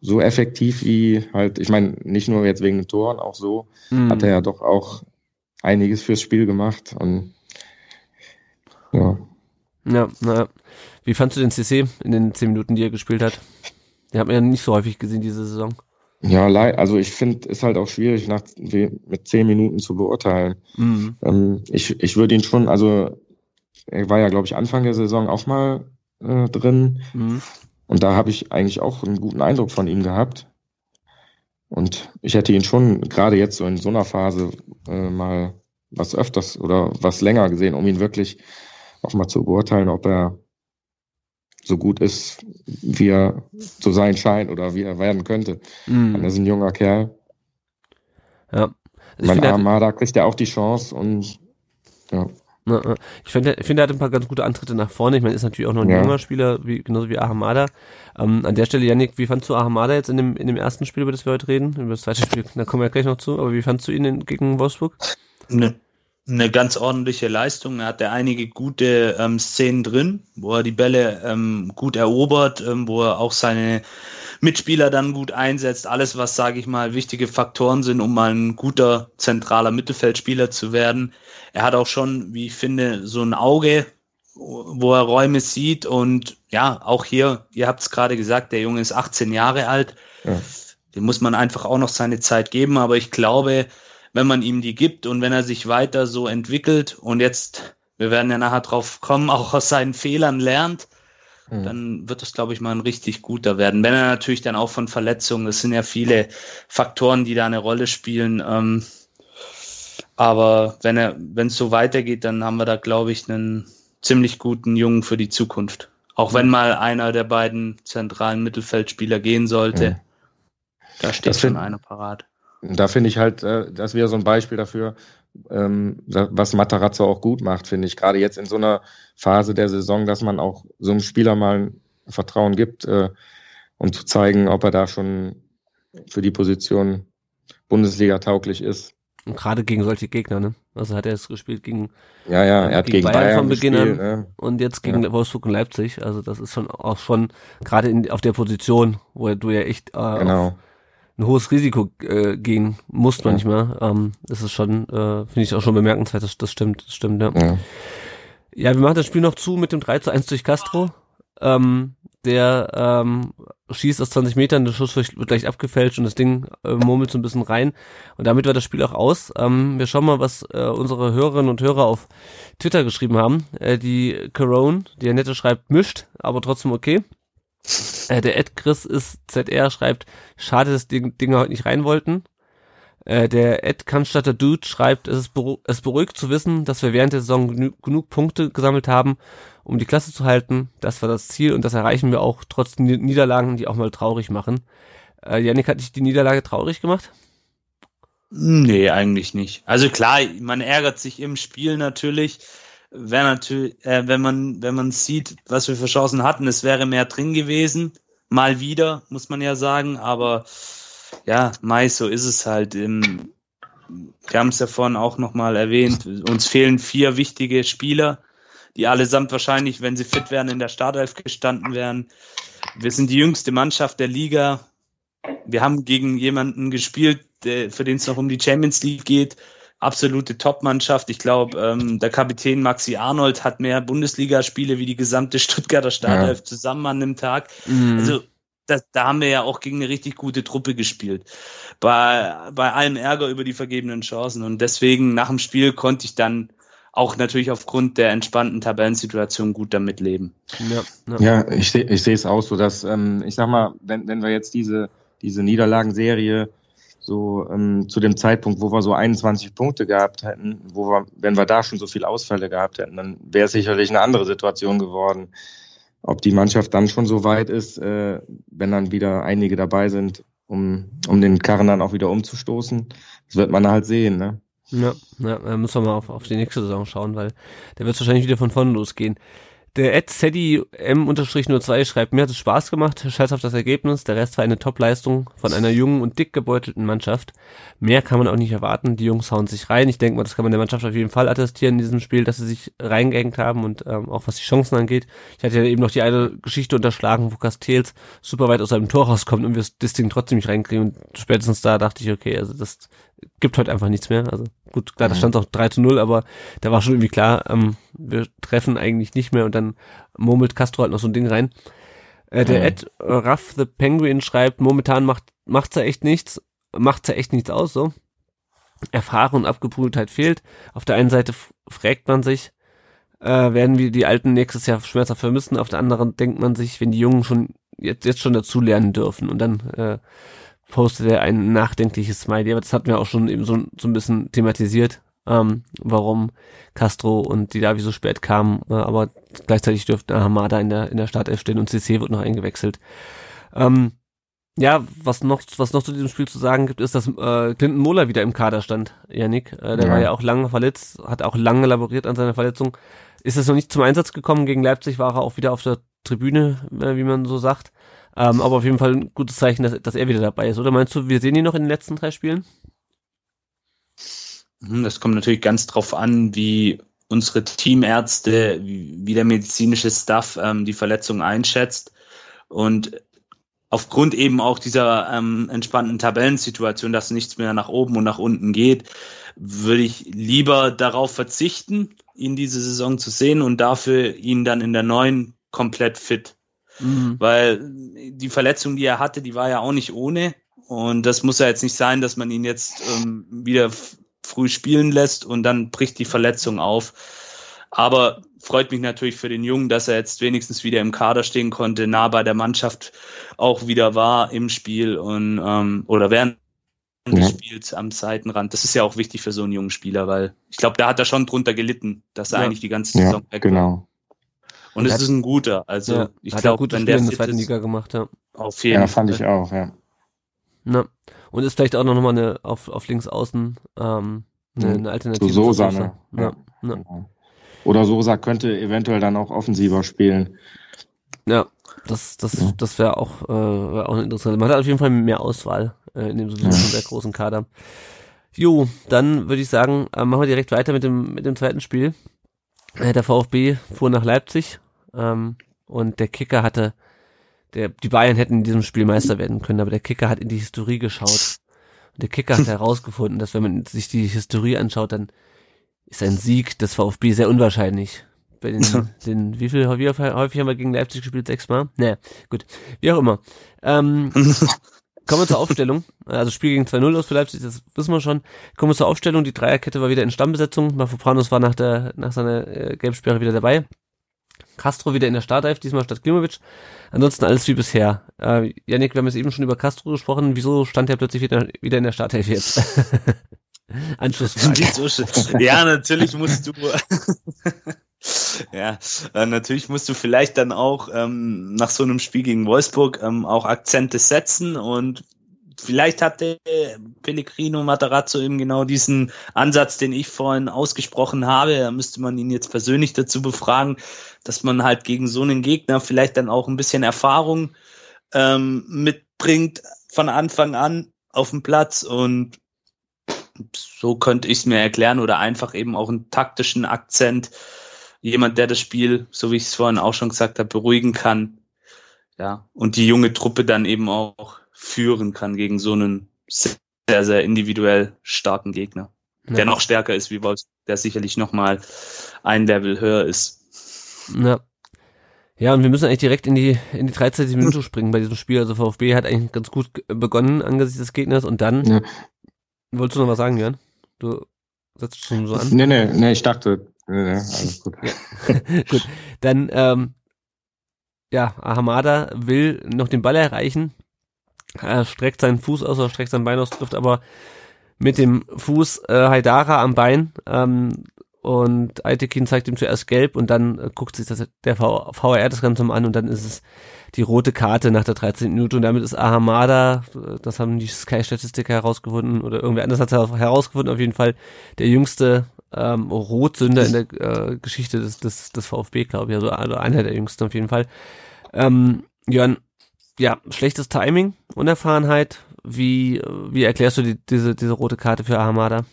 so effektiv wie halt, ich meine, nicht nur jetzt wegen den Toren, auch so Mhm. hat er ja doch auch einiges fürs Spiel gemacht und ja. Ja, naja. Wie fandst du den CC in den zehn Minuten, die er gespielt hat? Den hat man ja nicht so häufig gesehen diese Saison. Ja, also ich finde, ist halt auch schwierig, nach, mit zehn Minuten zu beurteilen. Mhm. Ähm, ich ich würde ihn schon, also er war ja, glaube ich, Anfang der Saison auch mal äh, drin Mhm. und da habe ich eigentlich auch einen guten Eindruck von ihm gehabt. Und ich hätte ihn schon gerade jetzt so in so einer Phase äh, mal was öfters oder was länger gesehen, um ihn wirklich auch mal zu beurteilen, ob er so gut ist, wie er zu sein scheint oder wie er werden könnte. Mhm. Er ist ein junger Kerl. Ja. Also ich mein finde, er hat- Armada kriegt ja auch die Chance und ja. Ja, ja. Ich finde, ich finde, er hat ein paar ganz gute Antritte nach vorne. Ich meine, ist natürlich auch noch ein Ja. junger Spieler, wie, genauso wie Ahamada. Ähm, an der Stelle, Yannick, wie fandst du Ahamada jetzt in dem, in dem ersten Spiel, über das wir heute reden? Über das zweite Spiel, da kommen wir gleich noch zu. Aber wie fandst du ihn in, gegen Wolfsburg? eine, eine ganz ordentliche Leistung. Er hatte einige gute ähm, Szenen drin, wo er die Bälle ähm, gut erobert, ähm, wo er auch seine Mitspieler dann gut einsetzt. Alles, was, sage ich mal, wichtige Faktoren sind, um mal ein guter zentraler Mittelfeldspieler zu werden. Er hat auch schon, wie ich finde, so ein Auge, wo er Räume sieht. Und ja, auch hier, ihr habt es gerade gesagt, der Junge ist 18 Jahre alt. Ja. Dem muss man einfach auch noch seine Zeit geben. Aber ich glaube, wenn man ihm die gibt und wenn er sich weiter so entwickelt und jetzt, wir werden ja nachher drauf kommen, *laughs* auch aus seinen Fehlern lernt, Mhm. dann wird es, glaube ich, mal ein richtig guter werden. Wenn er natürlich dann auch von Verletzungen, das sind ja viele Faktoren, die da eine Rolle spielen. Ähm, aber wenn er, wenn es so weitergeht, dann haben wir da, glaube ich, einen ziemlich guten Jungen für die Zukunft. Auch wenn mal einer der beiden zentralen Mittelfeldspieler gehen sollte, Ja. da steht Das schon einer parat. Und da finde ich halt, äh, das wäre so ein Beispiel dafür, ähm, was Matarazzo auch gut macht, finde ich. Gerade jetzt in so einer Phase der Saison, dass man auch so einem Spieler mal Vertrauen gibt, äh, um zu zeigen, ob er da schon für die Position Bundesliga tauglich ist. Und gerade gegen solche Gegner, ne? Also hat er es gespielt gegen Ja, ja, er hat Gegen gegen, Bayern Bayern, von Beginn gespielt. an. Ne? und jetzt gegen Wolfsburg und Leipzig. Also das ist schon auch schon gerade in, auf der Position, wo du ja echt äh, auf Genau. Ein hohes Risiko äh, gehen musst Ja. manchmal. Ähm, das ist schon, äh, finde ich auch schon bemerkenswert, das, das stimmt, das stimmt, ja. Ja. Ja, wir machen das Spiel noch zu mit dem 3 zu 1 durch Castro. Ähm, der ähm, schießt aus 20 Metern, der Schuss wird leicht abgefälscht und das Ding äh, murmelt so ein bisschen rein. Und damit war das Spiel auch aus. Ähm, wir schauen mal, was äh, unsere Hörerinnen und Hörer auf Twitter geschrieben haben. Äh, die Corone, die Annette schreibt, mischt, aber trotzdem okay. Äh, der Ed Chris ist ZR schreibt, schade, dass die Dinger heute nicht rein wollten. Äh, der Ed Cannstatter Dude schreibt, es ist beru es beruhigt zu wissen, dass wir während der Saison genü genug Punkte gesammelt haben, um die Klasse zu halten. Das war das Ziel und das erreichen wir auch trotz Ni- Niederlagen, die auch mal traurig machen. Äh, Yannick, hat dich die Niederlage traurig gemacht? Nee, eigentlich nicht. Also klar, man ärgert sich im Spiel natürlich. Wäre natürlich, äh, wenn man, wenn man sieht, was wir für Chancen hatten, es wäre mehr drin gewesen. Mal wieder, muss man ja sagen. Aber ja, Mai, so ist es halt. Im, wir haben es ja vorhin auch nochmal erwähnt. Uns fehlen vier wichtige Spieler, die allesamt wahrscheinlich, wenn sie fit wären, in der Startelf gestanden wären. Wir sind die jüngste Mannschaft der Liga. Wir haben gegen jemanden gespielt, der, für den es noch um die Champions League geht. Absolute Top-Mannschaft. Ich glaube, ähm, der Kapitän Maxi Arnold hat mehr Bundesligaspiele wie die gesamte Stuttgarter Startelf zusammen an einem Tag. Also das, da haben wir ja auch gegen eine richtig gute Truppe gespielt. Bei, bei allem Ärger über die vergebenen Chancen. Und deswegen nach dem Spiel konnte ich dann auch natürlich aufgrund der entspannten Tabellensituation gut damit leben. ja, ja. Ja, ich sehe ich sehe es auch so, dass ähm, ich sag mal, wenn, wenn wir jetzt diese, diese Niederlagenserie so ähm, zu dem Zeitpunkt, wo wir so 21 Punkte gehabt hätten, wo wir, wenn wir da schon so viele Ausfälle gehabt hätten, dann wäre es sicherlich eine andere Situation geworden. Ob die Mannschaft dann schon so weit ist, äh, wenn dann wieder einige dabei sind, um, um den Karren dann auch wieder umzustoßen, das wird man halt sehen, ne? Ja, ja, müssen wir mal auf, auf die nächste Saison schauen, weil da wird wahrscheinlich wieder von vorne losgehen. Der Ed Sadie M-02 schreibt, mir hat es Spaß gemacht, scheiß auf das Ergebnis, der Rest war eine Top-Leistung von einer jungen und dick gebeutelten Mannschaft. Mehr kann man auch nicht erwarten, die Jungs hauen sich rein. Ich denke mal, das kann man der Mannschaft auf jeden Fall attestieren in diesem Spiel, dass sie sich reingehängt haben und ähm, auch was die Chancen angeht. Ich hatte ja eben noch die eine Geschichte unterschlagen, wo Castells super weit aus seinem Tor rauskommt und wir das Ding trotzdem nicht reinkriegen und spätestens da dachte ich, okay, also das gibt heute einfach nichts mehr. Also gut, klar, da stand auch 3 zu 0, aber da war schon irgendwie klar, ähm, wir treffen eigentlich nicht mehr und dann murmelt Castro halt noch so ein Ding rein. Äh, der Mhm. Ed Ruff the Penguin schreibt, momentan macht macht's ja echt nichts, macht's ja echt nichts aus, so. Erfahrung und Abgebrühtheit fehlt. Auf der einen Seite fragt man sich, äh, werden wir die Alten nächstes Jahr schmerzhaft vermissen. Auf der anderen denkt man sich, wenn die Jungen schon jetzt, jetzt schon dazu lernen dürfen. Und dann äh, postet er ein nachdenkliches Smiley. Aber das hatten wir auch schon eben so, so ein bisschen thematisiert, ähm, warum Castro und die Davi so spät kamen. Äh, aber gleichzeitig dürfte Hamada in der, in der Startelf stehen und CC wird noch eingewechselt. Ähm, ja, was noch, was noch zu diesem Spiel zu sagen gibt, ist, dass äh, Clinton Mohler wieder im Kader stand, Yannick. Äh, der Ja. war ja auch lange verletzt, hat auch lange laboriert an seiner Verletzung. Ist es noch nicht zum Einsatz gekommen. Gegen Leipzig war er auch wieder auf der Tribüne, äh, wie man so sagt. Ähm, aber auf jeden Fall ein gutes Zeichen, dass, dass er wieder dabei ist. Oder meinst du, wir sehen ihn noch in den letzten drei Spielen? Hm, Das kommt natürlich ganz drauf an, wie unsere Teamärzte, wie wie der medizinische Staff ähm, die Verletzung einschätzt. Und aufgrund eben auch dieser ähm, entspannten Tabellensituation, dass nichts mehr nach oben und nach unten geht, würde ich lieber darauf verzichten, ihn diese Saison zu sehen und dafür ihn dann in der neuen komplett fit Mhm. weil die Verletzung, die er hatte, die war ja auch nicht ohne. Und das muss ja jetzt nicht sein, dass man ihn jetzt ähm, wieder früh spielen lässt und dann bricht die Verletzung auf. Aber freut mich natürlich für den Jungen, dass er jetzt wenigstens wieder im Kader stehen konnte, nah bei der Mannschaft auch wieder war im Spiel und ähm, oder während des Ja. Spiels am Seitenrand. Das ist ja auch wichtig für so einen jungen Spieler, weil ich glaube, da hat er schon drunter gelitten, dass er Ja. eigentlich die ganze Ja, Saison weg war. genau. Und es Hat- ist ein guter. Also ja, ich hat er glaube, gute wenn Spiele der in der zweiten Liga gemacht, ja. auf jeden Ja, fand Fall. ich auch, ja. Na. Und ist vielleicht auch noch mal eine auf, auf links außen ähm, eine, Mhm. eine Alternative. Zu Sosa, Sosa. ne? Ja. Ja. Genau. Oder Sosa könnte eventuell dann auch offensiver spielen. Ja, das, das, Ja. das wäre auch, äh, wär auch interessant. Man hat auf jeden Fall mehr Auswahl äh, in dem sowieso schon sehr großen Kader. Jo, dann würde ich sagen, äh, machen wir direkt weiter mit dem, mit dem zweiten Spiel. Äh, der VfB fuhr nach Leipzig ähm, und der Kicker hatte, der, die Bayern hätten in diesem Spiel Meister werden können, aber der Kicker hat in die Historie geschaut. Und der Kicker hat *laughs* herausgefunden, dass wenn man sich die Historie anschaut, dann ist ein Sieg des VfB sehr unwahrscheinlich. Bei den, den wie viel wie häufig haben wir gegen Leipzig gespielt? Sechsmal? Naja, gut. Wie auch immer. Ähm, *laughs* kommen wir zur Aufstellung. Also Spiel gegen 2-0 aus für Leipzig, das wissen wir schon. Kommen wir zur Aufstellung. Die Dreierkette war wieder in Stammbesetzung. Mafropanos war nach der nach seiner äh, Gelbsperre wieder dabei. Castro wieder in der Startelf, diesmal statt Klimovic. Ansonsten alles wie bisher. Äh, Yannick, wir haben jetzt eben schon über Castro gesprochen. Wieso stand er plötzlich wieder, wieder in der Startelf jetzt? *laughs* Anschlussfrage. *laughs* Ja, natürlich musst du. *laughs* ja, äh, natürlich musst du vielleicht dann auch ähm, nach so einem Spiel gegen Wolfsburg ähm, auch Akzente setzen und vielleicht hatte Pellegrino Matarazzo eben genau diesen Ansatz, den ich vorhin ausgesprochen habe. Da müsste man ihn jetzt persönlich dazu befragen, dass man halt gegen so einen Gegner vielleicht dann auch ein bisschen Erfahrung ähm, mitbringt von Anfang an auf dem Platz und so könnte ich es mir erklären oder einfach eben auch einen taktischen Akzent. Jemand, der das Spiel, so wie ich es vorhin auch schon gesagt habe, beruhigen kann. Ja, und die junge Truppe dann eben auch führen kann gegen so einen sehr, sehr individuell starken Gegner, der noch stärker ist wie Wolfsburg, der sicherlich noch mal ein Level höher ist. Ja. Ja, und wir müssen eigentlich direkt in die, in die 13. Minute springen bei diesem Spiel. Also VfB hat eigentlich ganz gut begonnen angesichts des Gegners und dann, Ja. wolltest du noch was sagen, Jörn? Du setzt schon so an. Nee, nee, nee, ich dachte, nee, nee, alles gut. *laughs* Gut, dann, ähm, ja, Ahamada will noch den Ball erreichen, er streckt seinen Fuß aus oder streckt sein Bein aus, trifft aber mit dem Fuß äh, Haidara am Bein ähm, und Aitekin zeigt ihm zuerst gelb und dann äh, guckt sich das, der v VR das Ganze mal an und dann ist es die rote Karte nach der 13. Minute und damit ist Ahamada, äh, das haben die Sky-Statistiker herausgefunden oder irgendwer anders hat es herausgefunden, auf jeden Fall der jüngste ähm, Rotsünder in der äh, Geschichte des, des, des VfB, glaube ich. Also, also einer der jüngsten auf jeden Fall. Ähm, Jörn, ja, schlechtes Timing, Unerfahrenheit. Wie, wie erklärst du die, diese, diese rote Karte für Ahamada?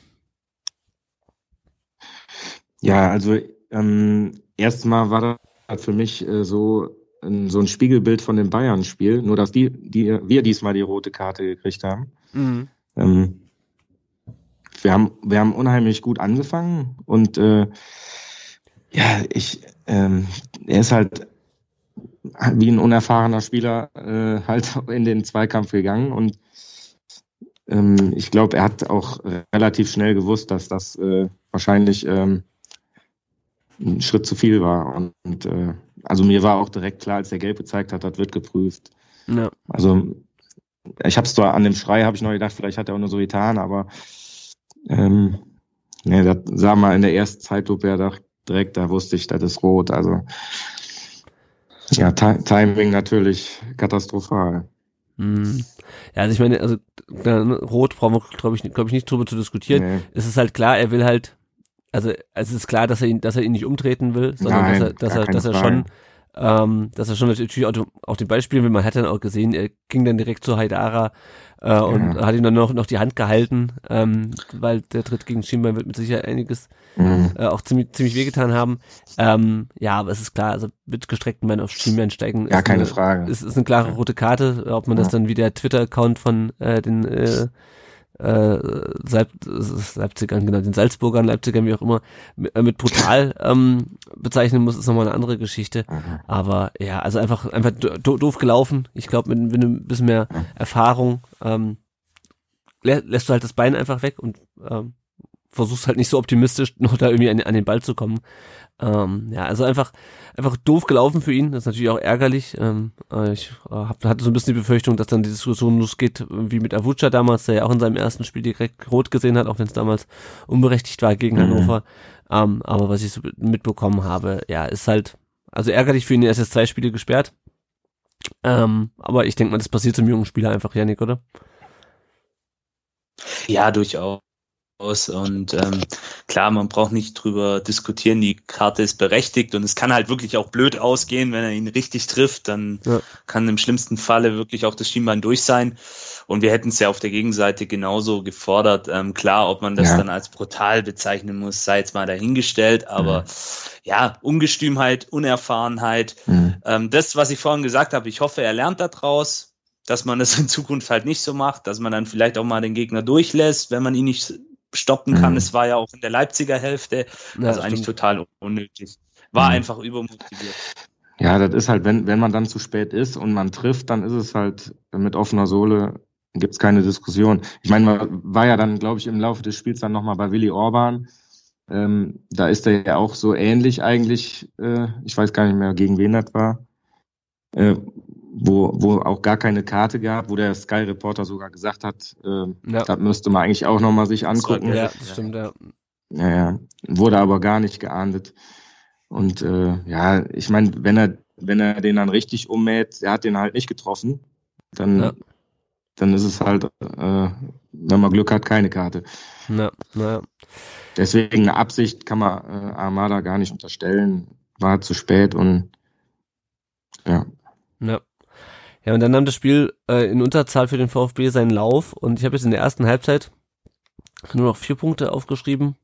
Ja, also ähm, erstmal war das für mich äh, so, ein, so ein Spiegelbild von dem Bayern-Spiel, nur dass die, die, wir diesmal die rote Karte gekriegt haben. Mhm. Ähm, wir haben, wir haben unheimlich gut angefangen und äh, ja, ich, ähm, er ist halt wie ein unerfahrener Spieler äh, halt in den Zweikampf gegangen und ähm, ich glaube, er hat auch relativ schnell gewusst, dass das äh, wahrscheinlich ähm, ein Schritt zu viel war. Und, und äh, also mir war auch direkt klar, als der Gelb gezeigt hat, das wird geprüft. Ja. Also ich habe es zwar an dem Schrei, habe ich noch gedacht, vielleicht hat er auch nur so getan, aber ähm, ne, das sah mal in der ersten Zeitlupe ja direkt, da wusste ich, das ist rot. Also ja, Timing natürlich katastrophal. Hm. Ja, also ich meine, also ne, rot brauchen wir, glaube ich, glaube ich, nicht drüber zu diskutieren. Nee. Es ist halt klar, er will halt, also es ist klar, dass er ihn, dass er ihn nicht umtreten will, sondern Nein, dass er, dass er, dass er schon ähm, dass er schon natürlich auch, auch den Beispiel, will. man hat dann auch gesehen, er ging dann direkt zu Haidara äh, ja. und hat ihm dann noch, noch die Hand gehalten, ähm, weil der Tritt gegen Schienbein wird mit Sicherheit einiges mhm. äh, auch ziemlich, ziemlich wehgetan haben. Ähm, ja, aber es ist klar, also mit gestreckten Beinen auf Schienbein steigen ja, keine eine, Frage. Ist, ist eine klare rote Karte, ob man das dann wie der Twitter-Account von äh, den äh, äh, Leip Leipzigern, genau, den Salzburgern, Leipzigern, wie auch immer, mit, äh, mit brutal ähm, bezeichnen muss, ist nochmal eine andere Geschichte. Mhm. Aber ja, also einfach, einfach do doof gelaufen. Ich glaube, mit, mit ein bisschen mehr. Erfahrung ähm, lä lässt du halt das Bein einfach weg und ähm, versuchst halt nicht so optimistisch *laughs* noch da irgendwie an, an den Ball zu kommen. Ähm, ja, also einfach, einfach doof gelaufen für ihn. Das ist natürlich auch ärgerlich. Ähm, äh, ich äh, hab, hatte so ein bisschen die Befürchtung, dass dann die Diskussion losgeht, wie mit Avucha damals, der ja auch in seinem ersten Spiel direkt rot gesehen hat, auch wenn es damals unberechtigt war gegen mhm. Hannover. Ähm, aber was ich so mitbekommen habe, ja, ist halt, also ärgerlich für ihn, er ist jetzt zwei Spiele gesperrt. Ähm, aber ich denke mal, das passiert zum jungen Spieler einfach, Janik, oder? Ja, durchaus aus. Und ähm, klar, man braucht nicht drüber diskutieren, die Karte ist berechtigt und es kann halt wirklich auch blöd ausgehen, wenn er ihn richtig trifft, dann ja. kann im schlimmsten Falle wirklich auch das Schienbein durch sein. Und wir hätten es ja auf der Gegenseite genauso gefordert. Ähm, klar, ob man das ja. dann als brutal bezeichnen muss, sei jetzt mal dahingestellt, aber mhm. ja, Ungestümheit, Unerfahrenheit, mhm. ähm, das, was ich vorhin gesagt habe, ich hoffe, er lernt daraus dass man das in Zukunft halt nicht so macht, dass man dann vielleicht auch mal den Gegner durchlässt, wenn man ihn nicht stoppen kann. Mhm. Es war ja auch in der Leipziger Hälfte. Ja, also eigentlich total unnötig. War mhm. einfach übermotiviert. Ja, das ist halt, wenn, wenn man dann zu spät ist und man trifft, dann ist es halt mit offener Sohle, gibt's keine Diskussion. Ich meine, man war ja dann, glaube ich, im Laufe des Spiels dann nochmal bei Willi Orban. Ähm, da ist er ja auch so ähnlich eigentlich, äh, ich weiß gar nicht mehr, gegen wen das war, äh, wo, wo auch gar keine Karte gab, wo der Sky Reporter sogar gesagt hat, äh, ja. das müsste man eigentlich auch nochmal sich angucken. Ja, das stimmt, ja. Ja, ja. Wurde aber gar nicht geahndet. Und äh, ja, ich meine, wenn er, wenn er den dann richtig ummäht, er hat den halt nicht getroffen, dann, ja. dann ist es halt, äh, wenn man Glück hat, keine Karte. Ja, ja. Deswegen eine Absicht kann man äh, Armada gar nicht unterstellen. War zu spät und ja. Ja. Ja, und dann nahm das Spiel äh, in Unterzahl für den VfB seinen Lauf und ich habe jetzt in der ersten Halbzeit nur noch vier Punkte aufgeschrieben.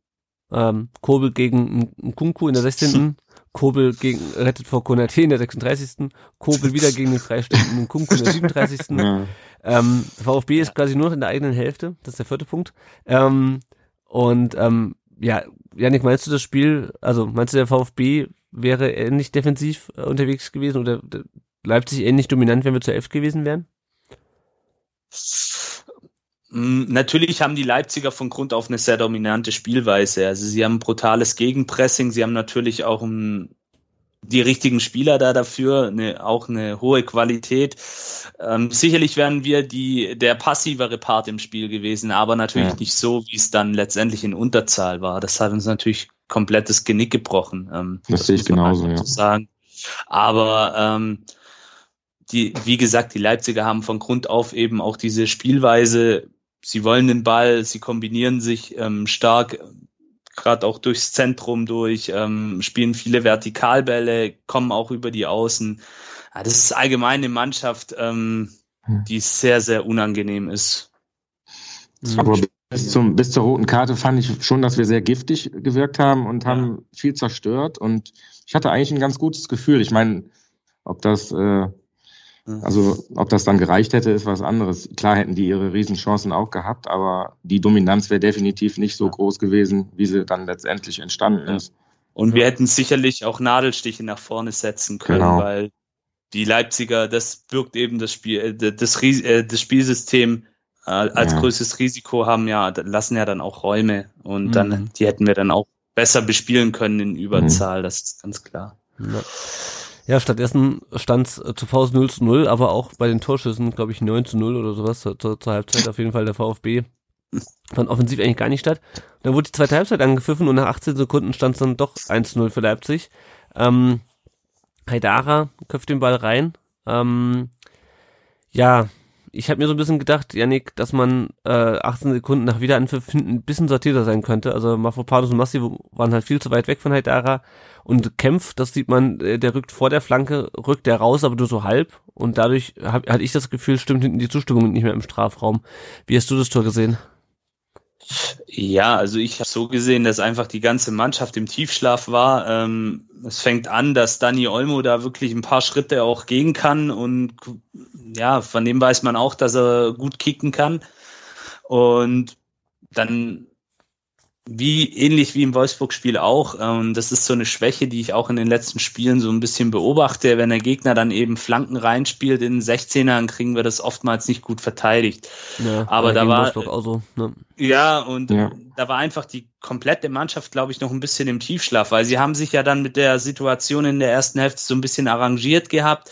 Ähm, Kobel gegen Nkunku in der 16. *laughs* Kobel gegen rettet vor Konate in der 36. Kobel wieder gegen den freistehenden Nkunku in der 37. Ja. Ähm, VfB ist quasi nur noch in der eigenen Hälfte, das ist der vierte Punkt. Ähm, und ähm, ja, Janik, meinst du das Spiel, also meinst du der VfB wäre ähnlich defensiv äh, unterwegs gewesen oder Leipzig ähnlich dominant, wenn wir zu elf gewesen wären? Mm, natürlich haben die Leipziger von Grund auf eine sehr dominante Spielweise. Also sie haben brutales Gegenpressing, sie haben natürlich auch ein, die richtigen Spieler da dafür, eine, auch eine hohe Qualität. Ähm, sicherlich wären wir die, der passivere Part im Spiel gewesen, aber natürlich ja. nicht so, wie es dann letztendlich in Unterzahl war. Das hat uns natürlich komplettes Genick gebrochen. Ähm, das, das sehe ich genauso, ja. Sagen. Aber ähm, die, wie gesagt, die Leipziger haben von Grund auf eben auch diese Spielweise. Sie wollen den Ball, sie kombinieren sich ähm, stark, gerade auch durchs Zentrum durch, ähm, spielen viele Vertikalbälle, kommen auch über die Außen. Ja, das ist allgemein eine Mannschaft, ähm, hm. die sehr, sehr unangenehm ist. Aber bis, zum, bis zur roten Karte fand ich schon, dass wir sehr giftig gewirkt haben und haben ja. viel zerstört. Und ich hatte eigentlich ein ganz gutes Gefühl. Ich meine, ob das, äh, also ob das dann gereicht hätte, ist was anderes. Klar hätten die ihre Riesenchancen auch gehabt, aber die Dominanz wäre definitiv nicht so groß gewesen, wie sie dann letztendlich entstanden ist. Und wir hätten sicherlich auch Nadelstiche nach vorne setzen können, genau. weil die Leipziger, das birgt eben das Spiel, äh, das, äh, das Spielsystem äh, als ja. größtes Risiko haben ja, lassen ja dann auch Räume und mhm. dann, die hätten wir dann auch besser bespielen können in Überzahl, mhm. das ist ganz klar. Ja. Ja, stattdessen stand es zu Pause 0 zu 0, aber auch bei den Torschüssen, glaube ich, 9 zu 0 oder sowas zur, zur Halbzeit auf jeden Fall der VfB. Fand offensiv eigentlich gar nicht statt. Dann wurde die zweite Halbzeit angepfiffen und nach 18 Sekunden stand es dann doch 1 zu 0 für Leipzig. Ähm, Haidara köpft den Ball rein. Ähm, ja, ich habe mir so ein bisschen gedacht, Yannick, dass man äh, 18 Sekunden nach Wiederanpfiff ein bisschen sortierter sein könnte. Also Mafropanos und Massi waren halt viel zu weit weg von Haidara und Kempf, das sieht man, äh, der rückt vor der Flanke, rückt der raus, aber nur so halb und dadurch hab, hatte ich das Gefühl, stimmt hinten die Zustimmung nicht mehr im Strafraum. Wie hast du das Tor gesehen? Ja, also ich habe so gesehen, dass einfach die ganze Mannschaft im Tiefschlaf war. Ähm, es fängt an, dass Dani Olmo da wirklich ein paar Schritte auch gehen kann und ja, von dem weiß man auch, dass er gut kicken kann. Und dann wie ähnlich wie im Wolfsburg-Spiel auch. Ähm, das ist so eine Schwäche, die ich auch in den letzten Spielen so ein bisschen beobachte. Wenn der Gegner dann eben Flanken reinspielt in 16er, dann kriegen wir das oftmals nicht gut verteidigt. Ja, Aber da war so, ne? ja und ja. da war einfach die komplette Mannschaft, glaube ich, noch ein bisschen im Tiefschlaf, weil sie haben sich ja dann mit der Situation in der ersten Hälfte so ein bisschen arrangiert gehabt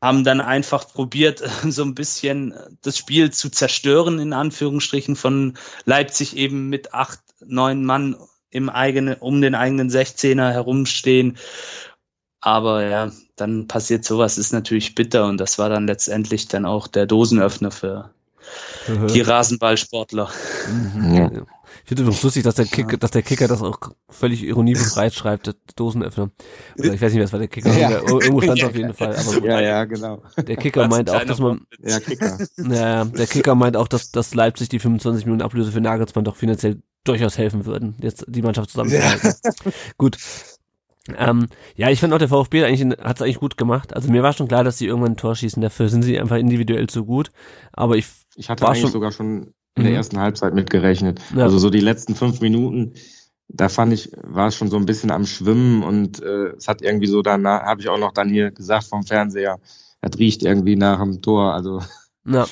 haben dann einfach probiert, *laughs* so ein bisschen das Spiel zu zerstören, in Anführungsstrichen, von Leipzig eben mit acht, neun Mann im eigenen, um den eigenen 16er herumstehen. Aber ja, dann passiert sowas, ist natürlich bitter und das war dann letztendlich dann auch der Dosenöffner für die Rasenballsportler. Mhm. Ja. Ich finde es lustig, dass der, Kicker, dass der Kicker das auch völlig ironiebefreit schreibt, Dosenöffner. Oder ich weiß nicht, was war der Kicker. Ja. Irgendwo stand es auf jeden *laughs* Fall. Aber ja, ja, genau. Der Kicker meint auch, dass man, ja, Kicker. *laughs* Ja, der Kicker meint auch, dass, dass Leipzig die 25 Millionen Ablöse für Nagelsmann doch finanziell durchaus helfen würden, jetzt die Mannschaft zusammenzuhalten. Ja. *laughs* Gut. Ähm, ja, ich fand auch der VfB eigentlich hat es eigentlich gut gemacht. Also mir war schon klar, dass sie irgendwann ein Tor schießen. Dafür sind sie einfach individuell zu gut. Aber ich ich hatte eigentlich schon, sogar schon in der mhm. ersten Halbzeit mitgerechnet. Ja. Also so die letzten fünf Minuten, da fand ich, war es schon so ein bisschen am Schwimmen und äh, es hat irgendwie so danach, habe ich auch noch dann hier gesagt vom Fernseher, das riecht irgendwie nach dem Tor. Also ja.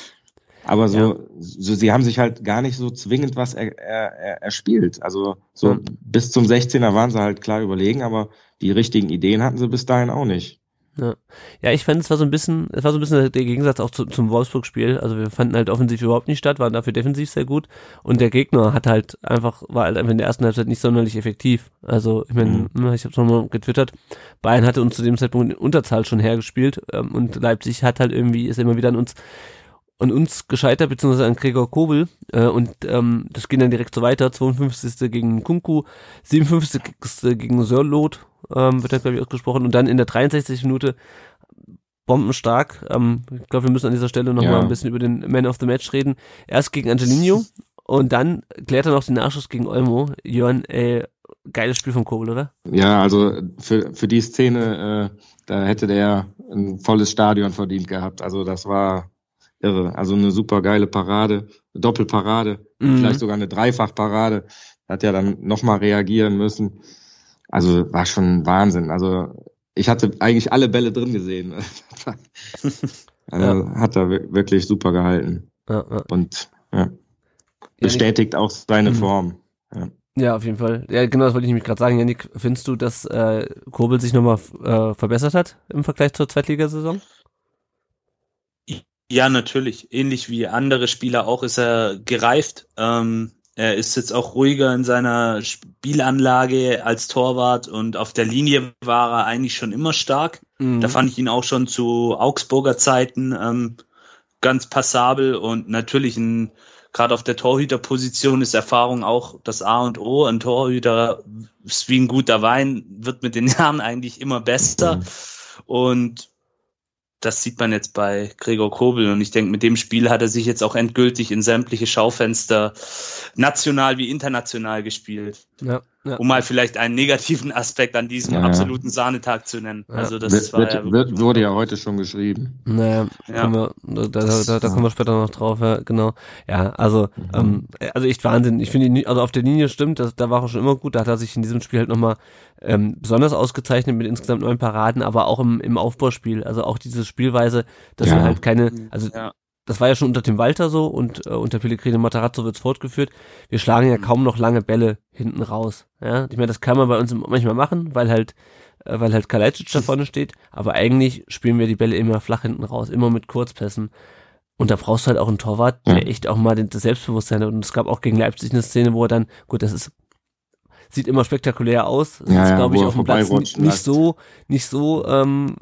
Aber so, ja. so, sie haben sich halt gar nicht so zwingend was er, er, er, erspielt. Also so mhm. bis zum 16er waren sie halt klar überlegen, aber die richtigen Ideen hatten sie bis dahin auch nicht. Ja, ja ich fand, es war so ein bisschen, es war so ein bisschen der Gegensatz auch zu, zum Wolfsburg-Spiel. Also wir fanden halt offensiv überhaupt nicht statt, waren dafür defensiv sehr gut. Und der Gegner hat halt einfach, war halt einfach in der ersten Halbzeit nicht sonderlich effektiv. Also ich meine, mhm. Ne, ich habe es nochmal getwittert, Bayern hatte uns zu dem Zeitpunkt in Unterzahl schon hergespielt ähm, und Leipzig hat halt irgendwie, ist immer wieder an uns an uns gescheitert, beziehungsweise an Gregor Kobel. Äh, und ähm, das ging dann direkt so weiter. 52. gegen Kunku, 57. gegen Sörlot, ähm, wird da, glaube ich, ausgesprochen. Und dann in der 63. Minute bombenstark. Ähm, ich glaube, wir müssen an dieser Stelle noch ja. mal ein bisschen über den Man of the Match reden. Erst gegen Angelino und dann klärt er noch den Nachschuss gegen Olmo. Jörn, ey, geiles Spiel von Kobel, oder? Ja, also für, für die Szene, äh, da hätte der ein volles Stadion verdient gehabt. Also das war irre. Also eine super geile Parade, eine Doppelparade, mhm. vielleicht sogar eine Dreifachparade. Hat ja dann nochmal reagieren müssen. Also war schon Wahnsinn. Also ich hatte eigentlich alle Bälle drin gesehen. *laughs* also ja. Hat er wirklich super gehalten. Ja, ja. Und ja, bestätigt auch seine mhm. Form. Ja. Auf jeden Fall. Ja, genau, das wollte ich nämlich gerade sagen. Janik, findest du, dass äh, Kobel sich nochmal äh, verbessert hat im Vergleich zur Zweitligasaison? Ja, natürlich. Ähnlich wie andere Spieler auch ist er gereift. Ähm, er ist jetzt auch ruhiger in seiner Spielanlage als Torwart und auf der Linie war er eigentlich schon immer stark. Mhm. Da fand ich ihn auch schon zu Augsburger Zeiten ähm, ganz passabel und natürlich ein gerade auf der Torhüterposition ist Erfahrung auch das A und O. Ein Torhüter ist wie ein guter Wein, wird mit den *laughs* Jahren eigentlich immer besser. Mhm. Und das sieht man jetzt bei Gregor Kobel und ich denke, mit dem Spiel hat er sich jetzt auch endgültig in sämtliche Schaufenster national wie international gespielt. Ja, ja. Um mal vielleicht einen negativen Aspekt an diesem ja, absoluten Sahnetag zu nennen. Also das wird, war wird, ja wird, wurde ja heute schon geschrieben. Naja, ja. Wir, da, da, da, da, kommen wir später noch drauf, ja, genau. Ja, also, mhm. ähm, also echt Wahnsinn. Ich finde, also auf der Linie stimmt, das, da war er schon immer gut. Da hat er sich in diesem Spiel halt nochmal ähm, besonders ausgezeichnet mit insgesamt neun Paraden, aber auch im, im Aufbauspiel. Also auch diese Spielweise, dass ja. er halt keine, also ja. Das war ja schon unter Tim Walter so und äh, unter Pellegrino Matarazzo wird's fortgeführt. Wir schlagen ja kaum noch lange Bälle hinten raus. Ja, ich meine, das kann man bei uns manchmal machen, weil halt äh, weil halt Kalajdzic da vorne steht, aber eigentlich spielen wir die Bälle immer flach hinten raus, immer mit Kurzpässen. Und da brauchst du halt auch einen Torwart, der ja. echt auch mal das Selbstbewusstsein hat. Und es gab auch gegen Leipzig eine Szene, wo er dann, gut, das ist sieht immer spektakulär aus. Das ja, ist, ja, glaube ich, auf dem Platz nicht, nicht so, nicht so, ähm,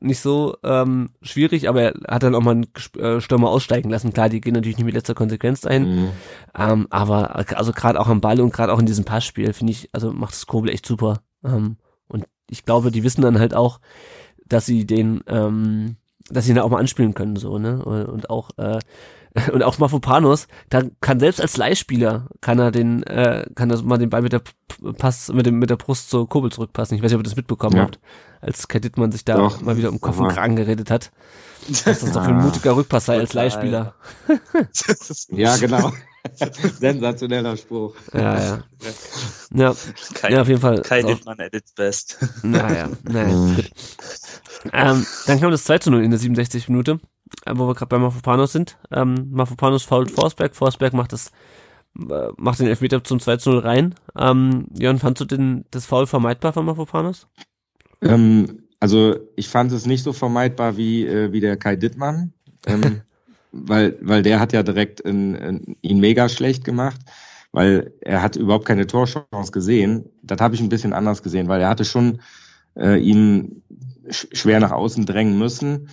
nicht so ähm, schwierig, aber er hat dann auch mal einen äh, Stürmer aussteigen lassen. Klar, die gehen natürlich nicht mit letzter Konsequenz ein, mhm. ähm, aber also gerade auch am Ball und gerade auch in diesem Passspiel finde ich, also macht das Kobel echt super. Ähm, und ich glaube, die wissen dann halt auch, dass sie den, ähm, dass sie ihn auch mal anspielen können so ne und auch äh, *laughs* und auch Mafopanos, da kann selbst als Leihspieler kann er den, äh, kann er mal den Ball mit der Pass, mit dem, mit der Brust zur Kurbel zurückpassen. Ich weiß nicht, ob ihr das mitbekommen ja. habt, als Kadit man sich da doch. mal wieder um Kopf und Kragen geredet hat. *laughs* Dass das doch für ein mutiger Rückpass sei als Leihspieler. ja, genau. *laughs* *laughs* Sensationeller Spruch. Ja, ja. Ja, kein, ja auf jeden Fall. Kein Hitman at its best. *laughs* Naja, naja, mhm. gut. Ähm, dann kam das 2 zu 0 in der 67 Minute. Äh, wo wir gerade bei Mafopanos sind. Ähm, Mafopanos fault Forsberg, Forsberg macht das äh, macht den Elfmeter zum 2 0 rein. Ähm, Jörn, fandst du den, das Foul vermeidbar von Mafopanos? Ähm, also ich fand es nicht so vermeidbar wie, äh, wie der Kai Dittmann, ähm, *laughs* weil, weil der hat ja direkt in, in, ihn mega schlecht gemacht, weil er hat überhaupt keine Torchance gesehen. Das habe ich ein bisschen anders gesehen, weil er hatte schon äh, ihn schwer nach außen drängen müssen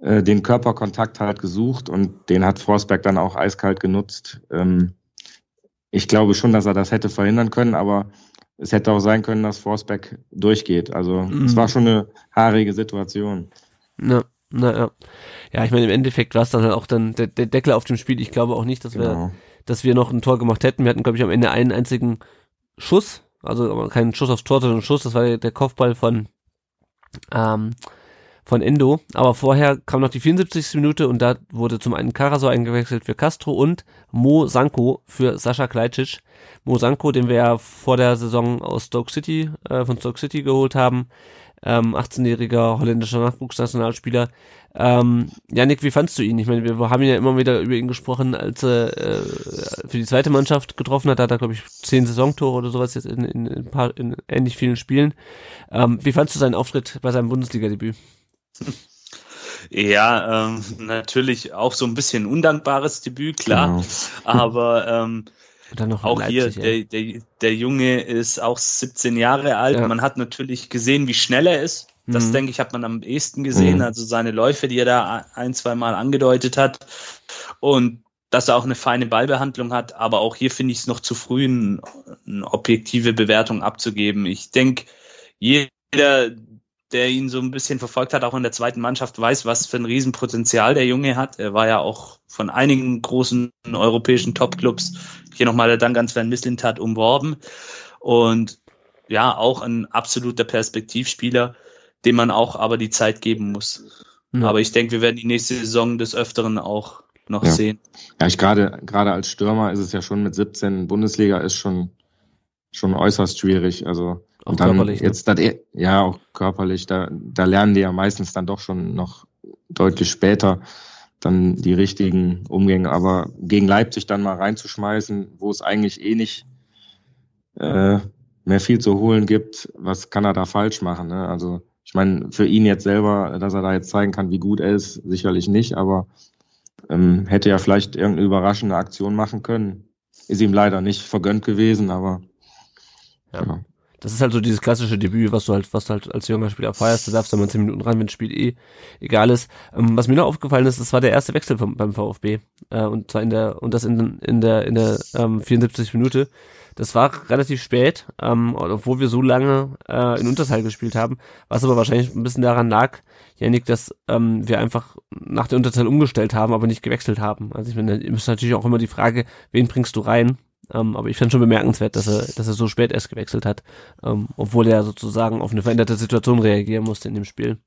äh, den Körperkontakt halt gesucht und den hat Forsberg dann auch eiskalt genutzt. Ähm, ich glaube schon, dass er das hätte verhindern können, aber es hätte auch sein können, dass Forsberg durchgeht. Also mhm. es war schon eine haarige Situation. Ja, na ja. Ja, ich meine, im Endeffekt war es dann halt auch dann der, der, Deckel auf dem Spiel. Ich glaube auch nicht, dass genau. wir, dass wir noch ein Tor gemacht hätten. Wir hatten, glaube ich, am Ende einen einzigen Schuss. Also keinen Schuss aufs Tor, sondern einen Schuss. Das war der, der Kopfball von ähm, von Endo. Aber vorher kam noch die 74. Minute und da wurde zum einen Karasor eingewechselt für Castro und Mo Sanko für Sascha Kleitschitsch. Mo Sanko, den wir ja vor der Saison aus Stoke City, äh, von Stoke City geholt haben. Ähm, 18-jähriger holländischer Nachwuchsnationalspieler. Ähm, Janik, wie fandst du ihn? Ich meine, wir haben ja immer wieder über ihn gesprochen, als er äh, für die zweite Mannschaft getroffen hat. Da hat er, glaube ich, zehn Saisontore oder sowas jetzt in, in, in, paar, in ähnlich vielen Spielen. Ähm, wie fandst du seinen Auftritt bei seinem Bundesliga-Debüt? Ja, ähm, natürlich auch so ein bisschen undankbares Debüt, klar. Genau. Aber ähm, auch Leipzig, hier, der, der, der Junge ist auch 17 Jahre alt. Ja. Man hat natürlich gesehen, wie schnell er ist. Das, mhm. denke ich, hat man am ehesten gesehen. Mhm. Also seine Läufe, die er da ein, zwei Mal angedeutet hat. Und dass er auch eine feine Ballbehandlung hat. Aber auch hier finde ich es noch zu früh, eine objektive Bewertung abzugeben. Ich denke, jeder, der ihn so ein bisschen verfolgt hat, auch in der zweiten Mannschaft, weiß, was für ein Riesenpotenzial der Junge hat. Er war ja auch von einigen großen europäischen Topclubs, hier nochmal der Dank an Sven Mislintat, umworben. Und ja, auch ein absoluter Perspektivspieler, dem man auch aber die Zeit geben muss. Ja. Aber ich denke, wir werden die nächste Saison des Öfteren auch noch ja. sehen. Ja, ich gerade, gerade als Stürmer ist es ja schon mit 17 Bundesliga ist schon, schon äußerst schwierig. Also, auch dann körperlich. Ne? Jetzt, ne? ja, auch körperlich. Da, da lernen die ja meistens dann doch schon noch deutlich später dann die richtigen Umgänge. Aber gegen Leipzig dann mal reinzuschmeißen, wo es eigentlich eh nicht äh, mehr viel zu holen gibt, was kann er da falsch machen? Ne? Also ich meine, für ihn jetzt selber, dass er da jetzt zeigen kann, wie gut er ist, sicherlich nicht, aber ähm, hätte ja vielleicht irgendeine überraschende Aktion machen können. Ist ihm leider nicht vergönnt gewesen, aber ja. ja. Das ist halt so dieses klassische Debüt, was du halt, was du halt als junger Spieler feierst. Du darfst dann mal 10 Minuten rein, wenn das Spiel eh egal ist. Ähm, was mir noch aufgefallen ist, das war der erste Wechsel vom, beim VfB. Äh, und zwar in der, und das in, in der, in der ähm, 74 Minute. Das war relativ spät, ähm, obwohl wir so lange äh, in Unterzahl gespielt haben, was aber wahrscheinlich ein bisschen daran lag, Janik, dass ähm, wir einfach nach der Unterzahl umgestellt haben, aber nicht gewechselt haben. Also ich meine, ist natürlich auch immer die Frage, wen bringst du rein? Ähm, aber ich fand schon bemerkenswert, dass er, dass er so spät erst gewechselt hat, ähm, obwohl er sozusagen auf eine veränderte Situation reagieren musste in dem Spiel.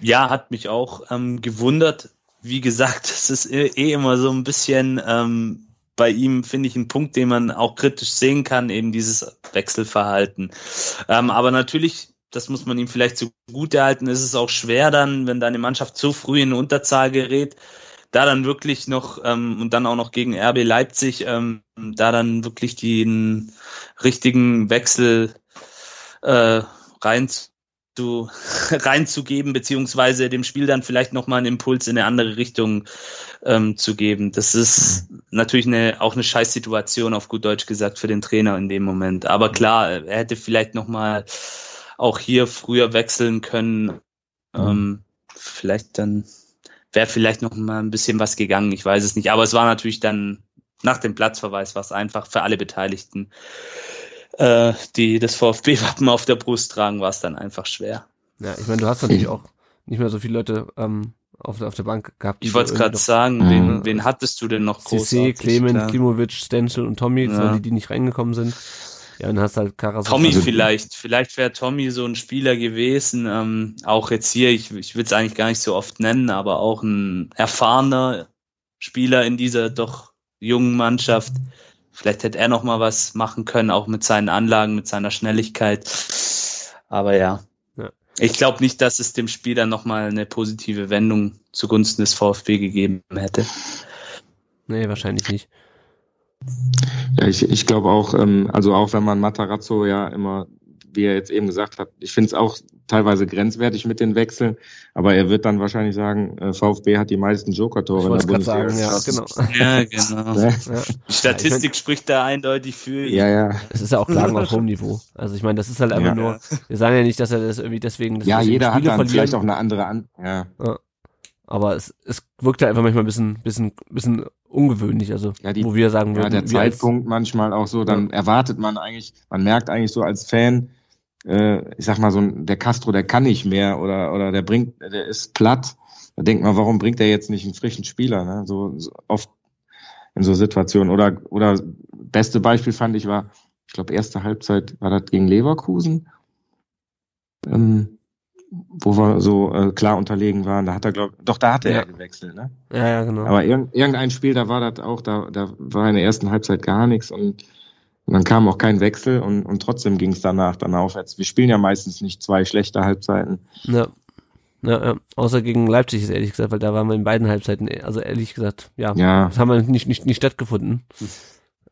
Ja, hat mich auch ähm, gewundert. Wie gesagt, *laughs* es ist eh, eh immer so ein bisschen ähm, bei ihm, finde ich, ein Punkt, den man auch kritisch sehen kann, eben dieses Wechselverhalten. Ähm, aber natürlich, das muss man ihm vielleicht zugute halten, ist es auch schwer dann, wenn deine Mannschaft so früh in Unterzahl gerät, da dann wirklich noch ähm, und dann auch noch gegen RB Leipzig, ähm, da dann wirklich den richtigen Wechsel äh, rein zu, *laughs* reinzugeben, beziehungsweise dem Spiel dann vielleicht nochmal einen Impuls in eine andere Richtung ähm, zu geben. Das ist natürlich eine, auch eine Scheißsituation, auf gut Deutsch gesagt, für den Trainer in dem Moment. Aber klar, er hätte vielleicht nochmal auch hier früher wechseln können. Ähm, vielleicht dann wäre vielleicht noch mal ein bisschen was gegangen, ich weiß es nicht. Aber es war natürlich dann nach dem Platzverweis was einfach für alle Beteiligten, äh, die das VfB-Wappen auf der Brust tragen, war es dann einfach schwer. Ja, ich meine, du hast natürlich auch nicht mehr so viele Leute ähm, auf, auf der Bank gehabt. Ich wollte es gerade sagen, wen, wen hattest du denn noch groß? CC, Clement, Klimovic, Stenzel und Tommy, ja. die, die nicht reingekommen sind. Ja, und hast halt Karasor. Tommy also, vielleicht. Vielleicht wäre Tommy so ein Spieler gewesen. Ähm, auch jetzt hier, ich, ich will es eigentlich gar nicht so oft nennen, aber auch ein erfahrener Spieler in dieser doch jungen Mannschaft. Vielleicht hätte er noch mal was machen können, auch mit seinen Anlagen, mit seiner Schnelligkeit. Aber ja, ja. ich glaube nicht, dass es dem Spiel dann noch mal eine positive Wendung zugunsten des VfB gegeben hätte. Nee, wahrscheinlich nicht. Ja, ich, ich glaube auch, ähm, also auch wenn man Matarazzo ja immer, wie er jetzt eben gesagt hat, ich finde es auch teilweise grenzwertig mit den Wechseln, aber er wird dann wahrscheinlich sagen, äh, VfB hat die meisten Joker-Tore in der Bundesliga. Sagen, ja, genau. Ja, genau. Ja. Die Statistik ja, spricht da eindeutig für. Ja, ja. Es ist ja auch Klagen auf hohem Niveau. Also ich meine, das ist halt einfach ja. nur, wir sagen ja nicht, dass er das irgendwie deswegen, ja, jeder Spiele hat dann verlieren. vielleicht auch eine andere An, ja. ja. Aber es, es wirkt halt einfach manchmal ein bisschen, bisschen, bisschen ungewöhnlich, also ja, die, wo wir sagen würden. Ja, der Zeitpunkt manchmal auch so, dann ja. erwartet man eigentlich, man merkt eigentlich so als Fan, äh, ich sag mal so, der Castro, der kann nicht mehr oder, oder der bringt, der ist platt. Da denkt man, warum bringt er jetzt nicht einen frischen Spieler, ne? So, so oft in so Situationen. Oder, oder beste Beispiel fand ich war, ich glaube, erste Halbzeit war das gegen Leverkusen. Ähm, wo wir so äh, klar unterlegen waren, da hat er, glaube doch, da hat er ja. gewechselt, ne? Ja, ja, genau. Aber irg irgendein Spiel, da war das auch, da, da war in der ersten Halbzeit gar nichts und, und dann kam auch kein Wechsel und, und trotzdem ging es danach dann aufwärts. Wir spielen ja meistens nicht zwei schlechte Halbzeiten. Ja. Ja, ja, außer gegen Leipzig ist ehrlich gesagt, weil da waren wir in beiden Halbzeiten, also ehrlich gesagt, ja, ja. das haben wir nicht, nicht, nicht stattgefunden.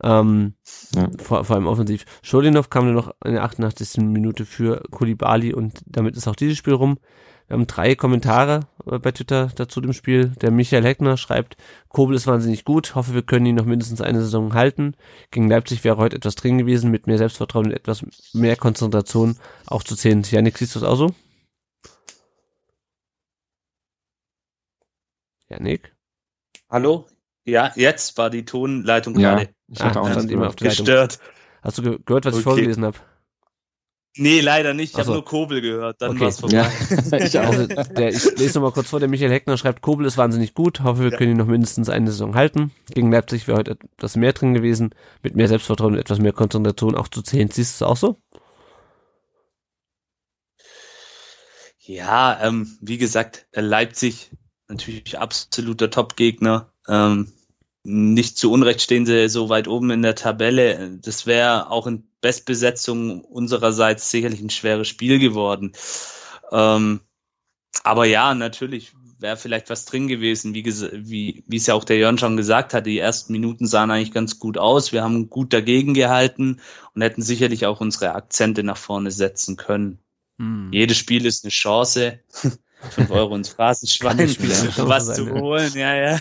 Ähm, ja. vor, vor allem offensiv. Scholinov kam nur noch in der 88. Minute für Kulibali und damit ist auch dieses Spiel rum. Wir haben drei Kommentare äh, bei Twitter dazu dem Spiel. Der Michael Heckner schreibt, Kobel ist wahnsinnig gut, hoffe wir können ihn noch mindestens eine Saison halten. Gegen Leipzig wäre heute etwas drin gewesen, mit mehr Selbstvertrauen und etwas mehr Konzentration auch zu zählen. Janik, siehst du es auch so? Janik? Hallo? Ja, jetzt war die Tonleitung ja. gerade. Ich hatte ah, auch stand immer auf der gestört. Hast du ge gehört, was okay. ich vorgelesen habe? Nee, leider nicht. Ich also. habe nur Kobel gehört. Dann okay. war's vorbei. Ja. *laughs* ich, also, der, ich lese nochmal kurz vor. Der Michael Heckner schreibt, Kobel ist wahnsinnig gut. Hoffe, wir ja. können ihn noch mindestens eine Saison halten. Gegen Leipzig wäre heute etwas mehr drin gewesen. Mit mehr Selbstvertrauen und etwas mehr Konzentration auch zu zehn. Siehst du es auch so? Ja, ähm, wie gesagt, Leipzig natürlich absoluter Top-Gegner. Ähm, nicht zu Unrecht stehen sie so weit oben in der Tabelle. Das wäre auch in Bestbesetzung unsererseits sicherlich ein schweres Spiel geworden. Ähm, aber ja, natürlich wäre vielleicht was drin gewesen. Wie, wie, wie es ja auch der Jörn schon gesagt hat, die ersten Minuten sahen eigentlich ganz gut aus. Wir haben gut dagegen gehalten und hätten sicherlich auch unsere Akzente nach vorne setzen können. Hm. Jedes Spiel ist eine Chance. *laughs* 5 Euro ins Phrasenschwein, *laughs* um was zu holen, ja, ja.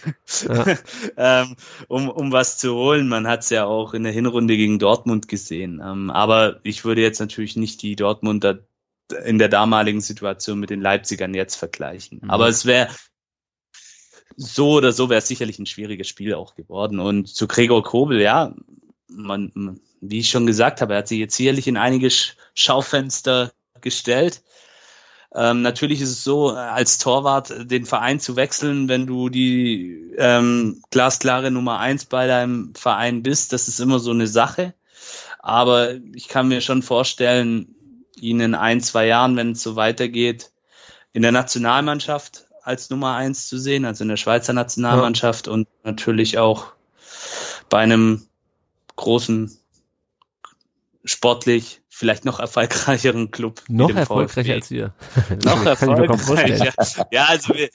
ja. *laughs* ähm, um, um was zu holen. Man hat es ja auch in der Hinrunde gegen Dortmund gesehen. Ähm, aber ich würde jetzt natürlich nicht die Dortmunder in der damaligen Situation mit den Leipzigern jetzt vergleichen. Mhm. Aber es wäre so oder so wäre es sicherlich ein schwieriges Spiel auch geworden. Und zu Gregor Kobel, ja, man, wie ich schon gesagt habe, er hat sich jetzt sicherlich in einige Schaufenster gestellt. Ähm, natürlich ist es so, als Torwart den Verein zu wechseln, wenn du die ähm, glasklare Nummer eins bei deinem Verein bist, das ist immer so eine Sache. Aber ich kann mir schon vorstellen, ihn in ein, zwei Jahren, wenn es so weitergeht, in der Nationalmannschaft als Nummer eins zu sehen, also in der Schweizer Nationalmannschaft ja. und natürlich auch bei einem großen sportlich vielleicht noch erfolgreicheren Club. Noch erfolgreicher als wir. *laughs* noch erfolgreicher. *laughs* Ja, also, wir,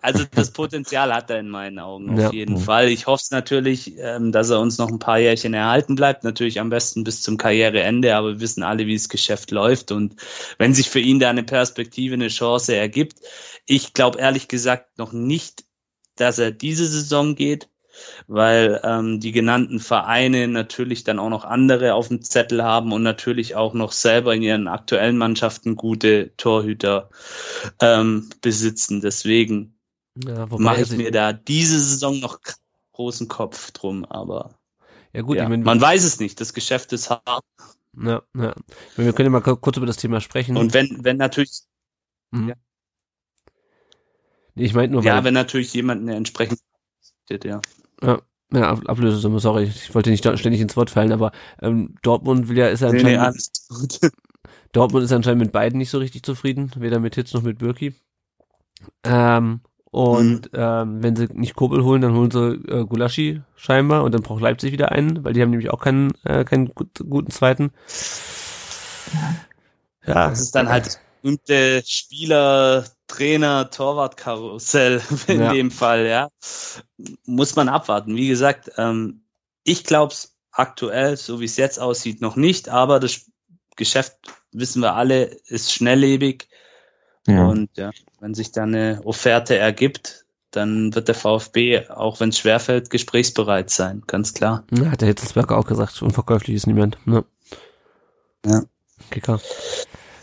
also das Potenzial hat er in meinen Augen auf ja. jeden Fall. Ich hoffe es natürlich, ähm, dass er uns noch ein paar Jährchen erhalten bleibt. Natürlich am besten bis zum Karriereende, aber wir wissen alle, wie das Geschäft läuft. Und wenn sich für ihn da eine Perspektive, eine Chance ergibt, ich glaube ehrlich gesagt noch nicht, dass er diese Saison geht weil ähm, die genannten Vereine natürlich dann auch noch andere auf dem Zettel haben und natürlich auch noch selber in ihren aktuellen Mannschaften gute Torhüter ähm, besitzen. Deswegen ja, mache ich mir da diese Saison noch großen Kopf drum, aber ja gut, ja, ich mein, man weiß es nicht. Das Geschäft ist hart. Ja, ja. Wir können ja mal kurz über das Thema sprechen. Und wenn, wenn natürlich. Mhm. Ja. Ich meine nur, ja, wenn natürlich jemand eine entsprechende ja. Ja, ja Ablösesumme, sorry, ich wollte nicht ständig ins Wort fallen, aber ähm, Dortmund will ja, ist ja anscheinend. Nee, nee, *laughs* Dortmund ist anscheinend mit beiden nicht so richtig zufrieden, weder mit Hitz noch mit Birki. Ähm, und mhm. ähm, wenn sie nicht Kobel holen, dann holen sie äh, Gulaschi scheinbar und dann braucht Leipzig wieder einen, weil die haben nämlich auch keinen, äh, keinen gut, guten zweiten. Ja. Das ist dann halt berühmte Spieler, Trainer, Torwart-Karussell *laughs* in ja. dem Fall, ja. Muss man abwarten. Wie gesagt, ähm, ich glaube es aktuell, so wie es jetzt aussieht, noch nicht, aber das Geschäft, wissen wir alle, ist schnelllebig. Ja. Und ja, wenn sich da eine Offerte ergibt, dann wird der VfB, auch wenn es schwerfällt, gesprächsbereit sein, ganz klar. Ja, hat der Hitzelsberger auch gesagt, unverkäuflich ist niemand. Ne? Ja. Kicker.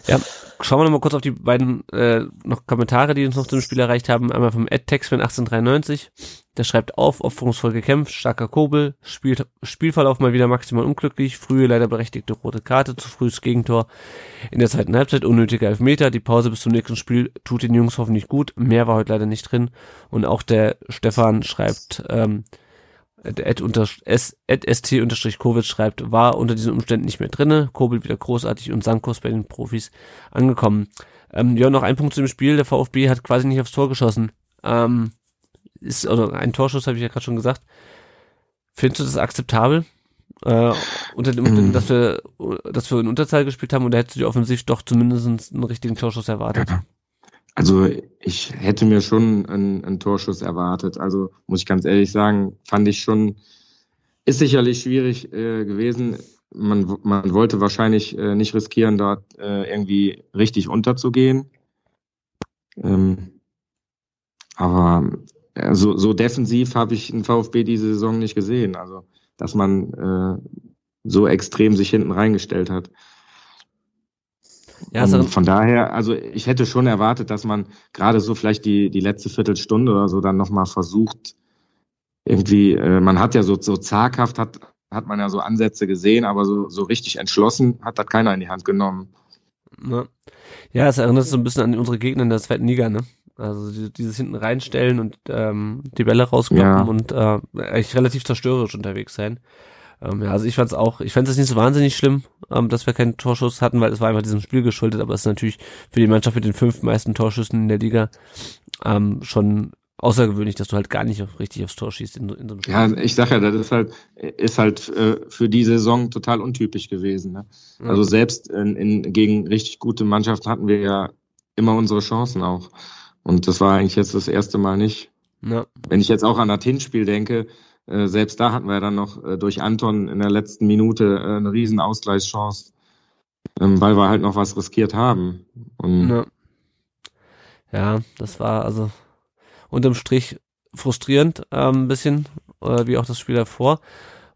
Ja, schauen wir noch mal kurz auf die beiden äh, noch Kommentare, die uns noch zum Spiel erreicht haben. Einmal vom Ed Texman 1893. Der schreibt auf, opferungsvoll gekämpft, starker Kobel, spielt, Spielverlauf mal wieder maximal unglücklich, frühe leider berechtigte rote Karte, zu frühes Gegentor in der zweiten Halbzeit, unnötiger Elfmeter, die Pause bis zum nächsten Spiel tut den Jungs hoffentlich gut, mehr war heute leider nicht drin und auch der Stefan schreibt, ähm, Ed, unter, S, Ed ST unterstrich Kovic schreibt, war unter diesen Umständen nicht mehr drinne. Kobel wieder großartig und Sankos bei den Profis angekommen. Ähm, ja, noch ein Punkt zu dem Spiel. Der VfB hat quasi nicht aufs Tor geschossen. Ähm, ist, also ein Torschuss habe ich ja gerade schon gesagt. Findest du das akzeptabel? Äh, unter dem, mhm. dass wir, dass wir in Unterzahl gespielt haben oder hättest du dir offensiv doch zumindest einen richtigen Torschuss erwartet? Ja. Also ich hätte mir schon einen, einen Torschuss erwartet. Also muss ich ganz ehrlich sagen, fand ich schon, ist sicherlich schwierig äh, gewesen. Man, man wollte wahrscheinlich äh, nicht riskieren, dort äh, irgendwie richtig unterzugehen. Ähm, aber äh, so, so defensiv habe ich einen VfB diese Saison nicht gesehen. Also dass man äh, so extrem sich hinten reingestellt hat. Ja, also von daher, also ich hätte schon erwartet, dass man gerade so vielleicht die, die letzte Viertelstunde oder so dann nochmal versucht, irgendwie, äh, man hat ja so, so zaghaft, hat, hat man ja so Ansätze gesehen, aber so, so richtig entschlossen hat das keiner in die Hand genommen. Ne? Ja, es erinnert so ein bisschen an unsere Gegner in der zweiten Liga, ne? Also dieses hinten reinstellen und ähm, die Bälle rauskloppen ja. und äh, eigentlich relativ zerstörerisch unterwegs sein. Ähm, ja, also ich fand es auch, ich fand es nicht so wahnsinnig schlimm, ähm, dass wir keinen Torschuss hatten, weil es war einfach diesem Spiel geschuldet, aber es ist natürlich für die Mannschaft mit den fünf meisten Torschüssen in der Liga ähm, schon außergewöhnlich, dass du halt gar nicht richtig aufs Tor schießt in, in so einem Spiel. Ja, ich sag ja, das ist halt, ist halt äh, für die Saison total untypisch gewesen. Ne? Ja. Also selbst in, in, gegen richtig gute Mannschaften hatten wir ja immer unsere Chancen auch. Und das war eigentlich jetzt das erste Mal nicht. Ja. Wenn ich jetzt auch an das Hinspiel denke, äh, selbst da hatten wir dann noch äh, durch Anton in der letzten Minute äh, eine riesen Ausgleichschance, ähm, weil wir halt noch was riskiert haben. Und ja. Ja, das war also unterm Strich frustrierend, ähm, ein bisschen, äh, wie auch das Spiel davor.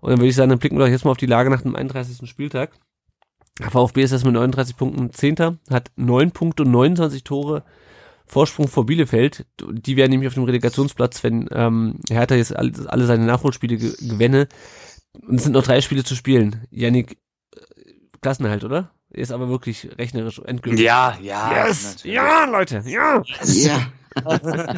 Und dann würde ich sagen, dann blicken wir doch jetzt mal auf die Lage nach dem 31. Spieltag. VfB ist erst mit 39 Punkten Zehnter, hat 9 Punkte und 29 Tore Vorsprung vor Bielefeld. Die wären nämlich auf dem Relegationsplatz, wenn ähm, Hertha jetzt alle, alle seine Nachholspiele ge gewinne. Und es sind noch drei Spiele zu spielen. Yannick, äh, Klassenerhalt, oder? Ist aber wirklich rechnerisch endgültig. Ja, ja. Yes! Ja, Leute, ja! Ja, *laughs*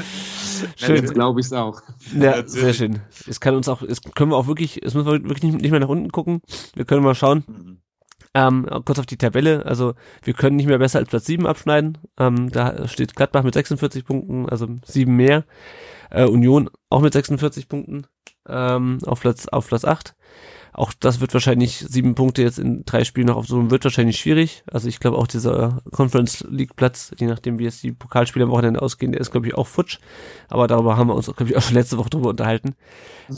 Schön. glaube ich auch. Ja, sehr schön. Es kann uns auch, es können wir auch wirklich, es müssen wir wirklich nicht, nicht mehr nach unten gucken. Wir können mal schauen. Ähm, kurz auf die Tabelle, also wir können nicht mehr besser als Platz 7 abschneiden. Ähm, da steht Gladbach mit 46 Punkten, also sieben mehr. Äh, Union auch mit 46 Punkten ähm, auf Platz auf Platz 8. Auch das wird wahrscheinlich sieben Punkte jetzt in drei Spielen noch auf so wird wahrscheinlich schwierig. Also ich glaube auch dieser Conference League Platz, je nachdem wie jetzt die Pokalspiele am Wochenende ausgehen, der ist glaube ich auch futsch. Aber darüber haben wir uns glaube ich auch schon letzte Woche drüber unterhalten.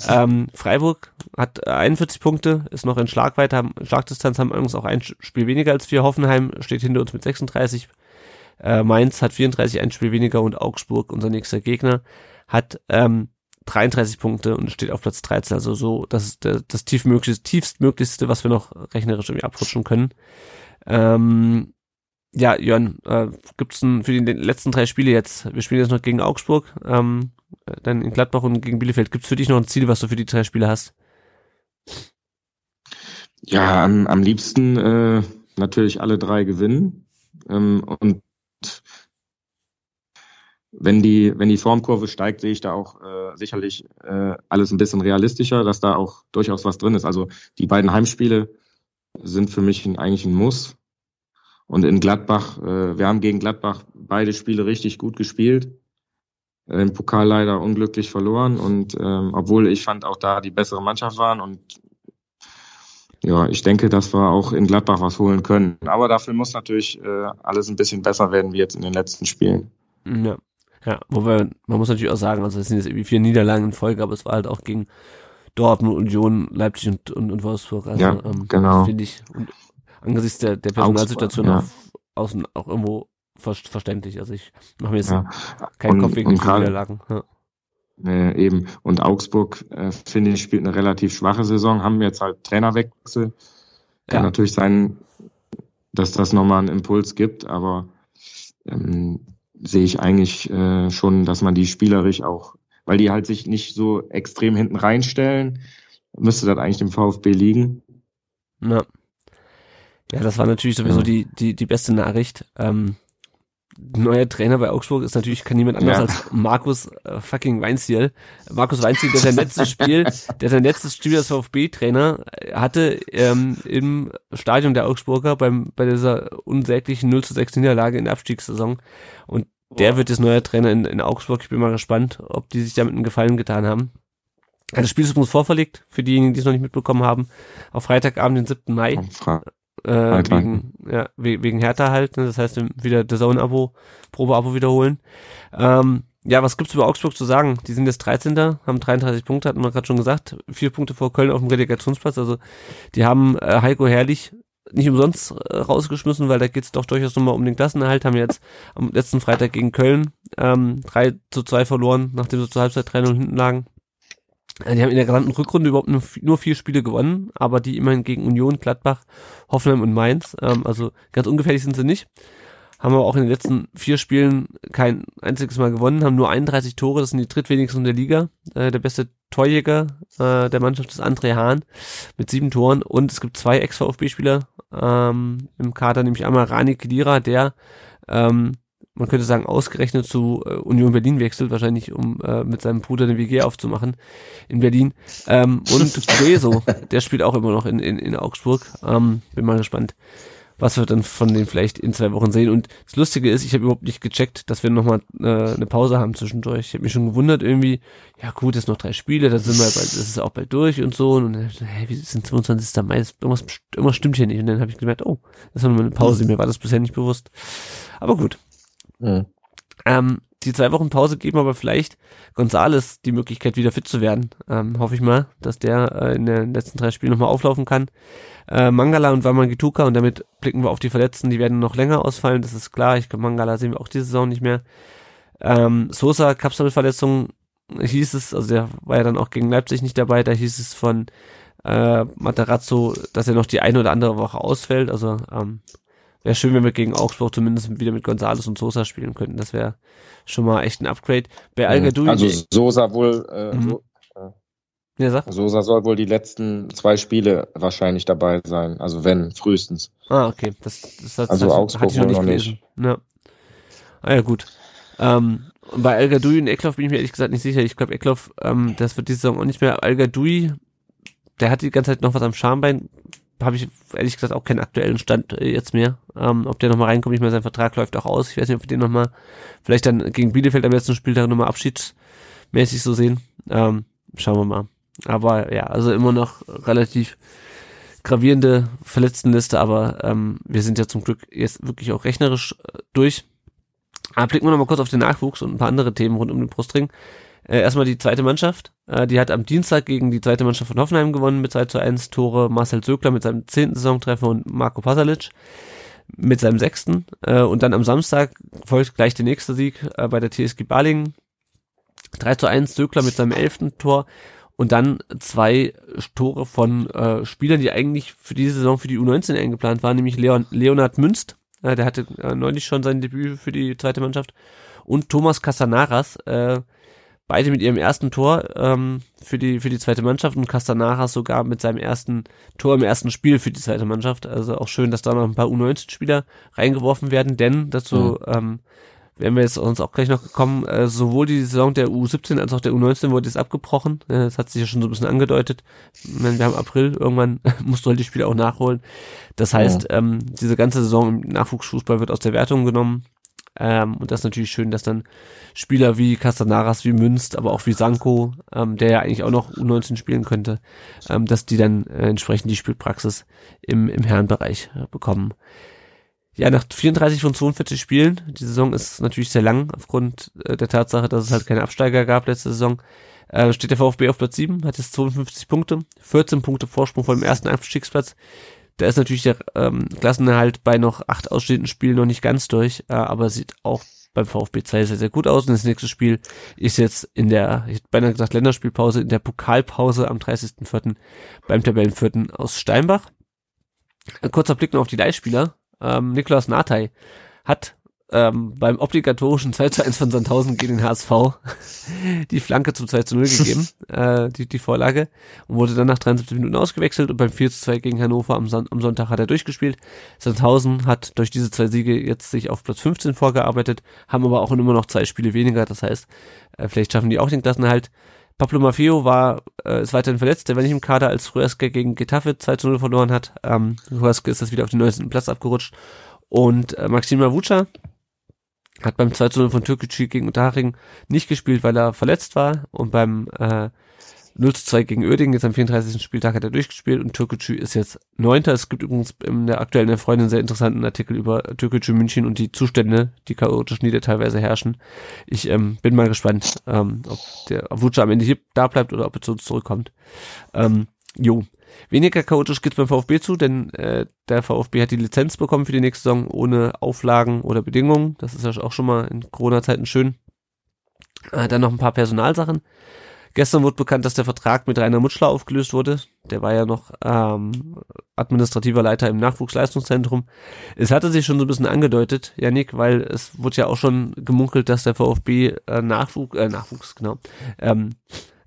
Ähm, Freiburg hat 41 Punkte, ist noch in Schlagweite, haben Schlagdistanz, haben übrigens auch ein Spiel weniger als wir. Hoffenheim steht hinter uns mit 36. Äh, Mainz hat 34, ein Spiel weniger und Augsburg, unser nächster Gegner, hat ähm, 33 Punkte und steht auf Platz 13. Also so, das ist der, das tiefmöglichste, tiefstmöglichste, was wir noch rechnerisch irgendwie abrutschen können. Ähm, ja, Jörn, äh, gibt es für die letzten drei Spiele jetzt, wir spielen jetzt noch gegen Augsburg, ähm, dann in Gladbach und gegen Bielefeld. Gibt es für dich noch ein Ziel, was du für die drei Spiele hast? Ja, am, am liebsten äh, natürlich alle drei gewinnen. Ähm, und wenn die, wenn die Formkurve steigt, sehe ich da auch äh, sicherlich äh, alles ein bisschen realistischer, dass da auch durchaus was drin ist. Also die beiden Heimspiele sind für mich ein, eigentlich ein Muss. Und in Gladbach, äh, wir haben gegen Gladbach beide Spiele richtig gut gespielt. Äh, Im Pokal leider unglücklich verloren. Und ähm, obwohl ich fand auch da die bessere Mannschaft waren und ja, ich denke, dass wir auch in Gladbach was holen können. Aber dafür muss natürlich äh, alles ein bisschen besser werden wie jetzt in den letzten Spielen. Ja. Ja, wobei, man muss natürlich auch sagen, also es sind jetzt irgendwie vier Niederlagen in Folge, aber es war halt auch gegen Dortmund, Union, Leipzig und, und, und Wolfsburg. Also, Ja, ähm, genau. Finde ich, und angesichts der, der Personalsituation Augsburg, auch, außen auch irgendwo ver verständlich. Also ich mache mir jetzt Ja. keinen Und- Kopf wegen den Niederlagen. Ja. Äh, eben. Und Augsburg, äh, finde ich, spielt eine relativ schwache Saison, haben jetzt halt Trainerwechsel. Kann Ja. natürlich sein, dass das nochmal einen Impuls gibt, aber ähm, sehe ich eigentlich äh, schon, dass man die spielerisch auch, weil die halt sich nicht so extrem hinten reinstellen, müsste das eigentlich dem VfB liegen. Ja. ja, das war natürlich sowieso Ja. die, die, die beste Nachricht. Ähm, neuer Trainer bei Augsburg ist natürlich kein niemand anders Ja. als Markus äh, fucking Weinziel. Markus Weinziel, der sein letztes Spiel, *laughs* der sein letztes Spiel als VfB-Trainer äh, hatte ähm, im Stadion der Augsburger beim bei dieser unsäglichen 0 zu 6 Niederlage in der Abstiegssaison. Und der wird jetzt neuer Trainer in, in Augsburg. Ich bin mal gespannt, ob die sich damit einen Gefallen getan haben. Das Spiel ist übrigens vorverlegt, für diejenigen, die es noch nicht mitbekommen haben, auf Freitagabend, den 7. Mai äh, Freitag. wegen, ja, we- wegen Hertha halt, ne? das heißt wieder der Zone-Abo, Probe-Abo wiederholen. Ähm, ja, was gibt's über Augsburg zu sagen? Die sind jetzt 13. haben 33 Punkte, hatten wir gerade schon gesagt, vier Punkte vor Köln auf dem Relegationsplatz, also die haben äh, Heiko Herrlich nicht umsonst äh, rausgeschmissen, weil da geht's doch durchaus nochmal um den Klassenerhalt, haben jetzt am letzten Freitag gegen Köln ähm, 3 zu 2 verloren, nachdem sie zur Halbzeit 3-0 hinten lagen. Die haben in der gesamten Rückrunde überhaupt nur, nur vier Spiele gewonnen, aber die immerhin gegen Union, Gladbach, Hoffenheim und Mainz. Ähm, also ganz ungefährlich sind sie nicht. Haben aber auch in den letzten vier Spielen kein einziges Mal gewonnen, haben nur 31 Tore, das sind die drittwenigsten der Liga. Äh, der beste Torjäger äh, der Mannschaft ist André Hahn mit sieben Toren und es gibt zwei Ex-VfB-Spieler ähm, im Kader, nämlich einmal Rani Kedira, der ähm, man könnte sagen, ausgerechnet zu äh, Union Berlin wechselt, wahrscheinlich um äh, mit seinem Bruder eine WG aufzumachen in Berlin. Ähm, und *laughs* Gueso, der spielt auch immer noch in, in, in Augsburg. Ähm, bin mal gespannt, was wir dann von denen vielleicht in zwei Wochen sehen. Und das Lustige ist, ich habe überhaupt nicht gecheckt, dass wir nochmal äh, eine Pause haben zwischendurch. Ich habe mich schon gewundert irgendwie, ja gut, jetzt noch drei Spiele, dann sind wir bald, das ist auch bald durch und so. Und dann, hä, wie sind 22. Mai? Irgendwas, irgendwas stimmt hier nicht. Und dann habe ich gemerkt, oh, das ist nochmal eine Pause. Mir war das bisher nicht bewusst. Aber gut. Mhm. Ähm, die zwei Wochen Pause geben aber vielleicht Gonzales die Möglichkeit, wieder fit zu werden. Ähm, hoffe ich mal, dass der äh, in den letzten drei Spielen nochmal auflaufen kann. Äh, Mangala und Wamangituka und damit blicken wir auf die Verletzten, die werden noch länger ausfallen, das ist klar. Ich glaube, Mangala sehen wir auch diese Saison nicht mehr. Ähm, Sosa, Kapselverletzung hieß es, also der war ja dann auch gegen Leipzig nicht dabei, da hieß es von äh, Materazzo, dass er noch die eine oder andere Woche ausfällt. Also ähm, wäre schön, wenn wir gegen Augsburg zumindest wieder mit Gonzales und Sosa spielen könnten. Das wäre schon mal echt ein Upgrade. Bei Al Mhm. Also Sosa wohl, äh, Mhm. so, ja, sag. Sosa soll wohl die letzten zwei Spiele wahrscheinlich dabei sein. Also wenn, frühestens. Ah, okay. Das, das hat, Also das Augsburg hatte ich noch nicht noch gelesen. Ja. Ah ja, gut. Ähm, bei Gadoui und Eckloff bin ich mir ehrlich gesagt nicht sicher. Ich glaube, Eckloff, ähm, das wird diese Saison auch nicht mehr. Gadoui, der hat die ganze Zeit noch was am Schambein. Habe ich ehrlich gesagt auch keinen aktuellen Stand äh, jetzt mehr. Ähm, ob der nochmal reinkommt, ich meine, sein Vertrag läuft auch aus. Ich weiß nicht, ob wir den nochmal, vielleicht dann gegen Bielefeld am letzten Spieltag nochmal abschiedsmäßig so sehen. Ähm, schauen wir mal. Aber ja, also immer noch relativ gravierende Verletztenliste, aber ähm, wir sind ja zum Glück jetzt wirklich auch rechnerisch äh, durch. Aber blicken wir noch mal kurz auf den Nachwuchs und ein paar andere Themen rund um den Brustring. Äh, erstmal die zweite Mannschaft. Äh, die hat am Dienstag gegen die zweite Mannschaft von Hoffenheim gewonnen mit 2 zu 1 Tore. Marcel Sögler mit seinem zehnten Saisontreffer und Marco Pasalic mit seinem sechsten. Äh, und dann am Samstag folgt gleich der nächste Sieg äh, bei der TSG Balingen. 3 zu 1 Sögler mit seinem elften Tor und dann zwei Tore von äh, Spielern, die eigentlich für diese Saison für die U19 eingeplant waren, nämlich Leon, Leonard Münst, äh, der hatte äh, neulich schon sein Debüt für die zweite Mannschaft, und Thomas Castanaras, äh, beide mit ihrem ersten Tor ähm, für die für die zweite Mannschaft und Castanaras sogar mit seinem ersten Tor im ersten Spiel für die zweite Mannschaft. Also auch schön, dass da noch ein paar U19-Spieler reingeworfen werden, denn dazu ähm, werden wir jetzt uns auch gleich noch gekommen, äh, sowohl die Saison der U17 als auch der U19 wurde jetzt abgebrochen. Äh, das hat sich ja schon so ein bisschen angedeutet. Meine, wir haben April, irgendwann *laughs* musst du halt die Spiele auch nachholen. Das heißt, ähm, diese ganze Saison im Nachwuchsfußball wird aus der Wertung genommen. Ähm, und das ist natürlich schön, dass dann Spieler wie Castanaras, wie Münst, aber auch wie Sanko, ähm, der ja eigentlich auch noch U19 spielen könnte, ähm, dass die dann äh, entsprechend die Spielpraxis im, im Herrenbereich äh, bekommen. Ja, nach 34 von 42 Spielen, die Saison ist natürlich sehr lang, aufgrund äh, der Tatsache, dass es halt keine Absteiger gab letzte Saison, äh, steht der VfB auf Platz 7, hat jetzt 52 Punkte, 14 Punkte Vorsprung vor dem ersten Abstiegsplatz. Da ist natürlich der ähm, Klassenerhalt bei noch acht ausstehenden Spielen noch nicht ganz durch, äh, aber sieht auch beim VfB 2 sehr, sehr gut aus. Und das nächste Spiel ist jetzt in der, ich hätte beinahe gesagt Länderspielpause, in der Pokalpause am 30.04. beim Tabellenvierten aus Steinbach. Ein kurzer Blick noch auf die Leihspieler. Ähm, Niklas Natay hat ähm, beim obligatorischen 2 zu 1 von Sandhausen gegen den HSV *laughs* die Flanke zum 2 zu 0 gegeben, *laughs* äh, die, die Vorlage, und wurde dann nach 73 Minuten ausgewechselt und beim 4 zu 2 gegen Hannover am, Son am Sonntag hat er durchgespielt. Sandhausen hat durch diese zwei Siege jetzt sich auf Platz 15 vorgearbeitet, haben aber auch immer noch zwei Spiele weniger, das heißt, äh, vielleicht schaffen die auch den Klassenerhalt. Pablo Maffeo war, äh, ist weiterhin verletzt, der war nicht im Kader, als Rueske gegen Getafe 2 zu 0 verloren hat. Ähm, Rueske ist das wieder auf den 19. Platz abgerutscht. Und äh, Maxim Mavuca hat beim 2 zu 0 von Türkgücü gegen Unterhaching nicht gespielt, weil er verletzt war. Und beim äh, 0 zu 2 gegen Oerding, jetzt am 34. Spieltag hat er durchgespielt und Türkgücü ist jetzt Neunter. Es gibt übrigens in der aktuellen der Freundin einen sehr interessanten Artikel über Türkgücü München und die Zustände, die chaotischen, die da teilweise herrschen. Ich ähm, bin mal gespannt, ähm, ob der Avuca am Ende hier da bleibt oder ob er zu uns zurückkommt. Ähm, jo. Weniger chaotisch geht's beim VfB zu, denn äh, der VfB hat die Lizenz bekommen für die nächste Saison ohne Auflagen oder Bedingungen. Das ist ja auch schon mal in Corona-Zeiten schön. Äh, dann noch ein paar Personalsachen. Gestern wurde bekannt, dass der Vertrag mit Rainer Mutschler aufgelöst wurde. Der war ja noch ähm, administrativer Leiter im Nachwuchsleistungszentrum. Es hatte sich schon so ein bisschen angedeutet, Janik, weil es wurde ja auch schon gemunkelt, dass der VfB äh, Nachwuchs, äh, Nachwuchs, genau, ähm,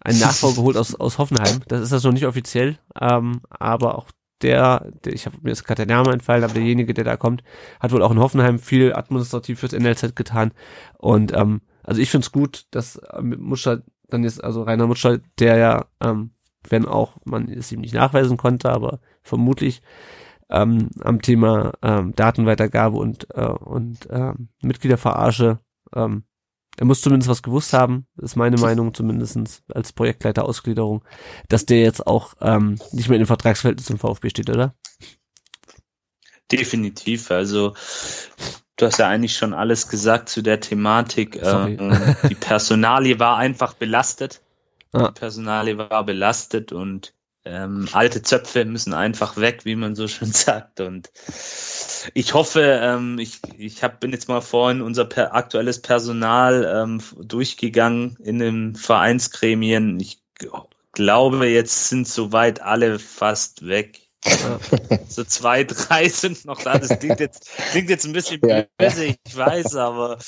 einen *laughs* Nachfolger holt aus, aus Hoffenheim. Das ist das noch nicht offiziell, ähm, aber auch der, der ich habe mir jetzt gerade der Name entfallen, aber derjenige, der da kommt, hat wohl auch in Hoffenheim viel administrativ fürs NLZ getan. Und ähm, also ich finde es gut, dass äh, mit Muschel dann jetzt, also Rainer Muschel, der ja, ähm, wenn auch man es ihm nicht nachweisen konnte, aber vermutlich ähm, am Thema ähm, Datenweitergabe und, äh, und ähm, Mitgliederverarsche ähm, er muss zumindest was gewusst haben, ist meine Meinung zumindestens als Projektleiter Ausgliederung, dass der jetzt auch ähm, nicht mehr in dem Vertragsverhältnis zum VfB steht, oder? Definitiv. Also du hast ja eigentlich schon alles gesagt zu der Thematik. Ähm, die Personalie war einfach belastet. *laughs* Ah. Die Personalie war belastet und ähm, alte Zöpfe müssen einfach weg, wie man so schön *laughs* sagt. Und ich hoffe, ähm, ich, ich hab, bin jetzt mal vorhin unser per aktuelles Personal ähm, durchgegangen in den Vereinsgremien. Ich glaube, jetzt sind soweit alle fast weg. *laughs* so zwei, drei sind noch da. Das klingt jetzt, klingt jetzt ein bisschen böse, ich weiß, aber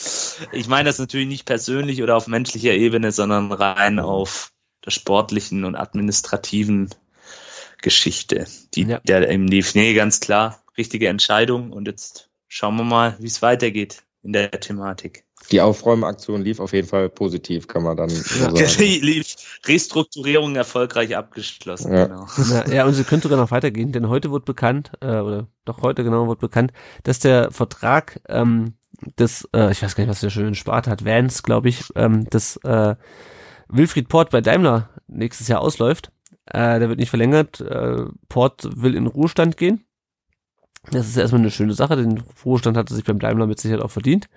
ich meine das natürlich nicht persönlich oder auf menschlicher Ebene, sondern rein auf der sportlichen und administrativen Geschichte, die ja. der eben lief. Nee, ganz klar, richtige Entscheidung und jetzt schauen wir mal, wie es weitergeht in der Thematik. Die Aufräumaktion lief auf jeden Fall positiv, kann man dann ja. sagen. *laughs* lief Restrukturierung erfolgreich abgeschlossen. Ja. Genau. Ja, ja, und sie könnte sogar noch weitergehen, denn heute wird bekannt, äh, oder doch heute genau wird bekannt, dass der Vertrag ähm, des, äh, ich weiß gar nicht, was der schön Spart hat, Vans, glaube ich, ähm, des äh, Wilfried Port bei Daimler nächstes Jahr ausläuft. Äh, der wird nicht verlängert. Äh, Port will in Ruhestand gehen. Das ist erstmal eine schöne Sache. Den Ruhestand hat er sich beim Daimler mit Sicherheit auch verdient.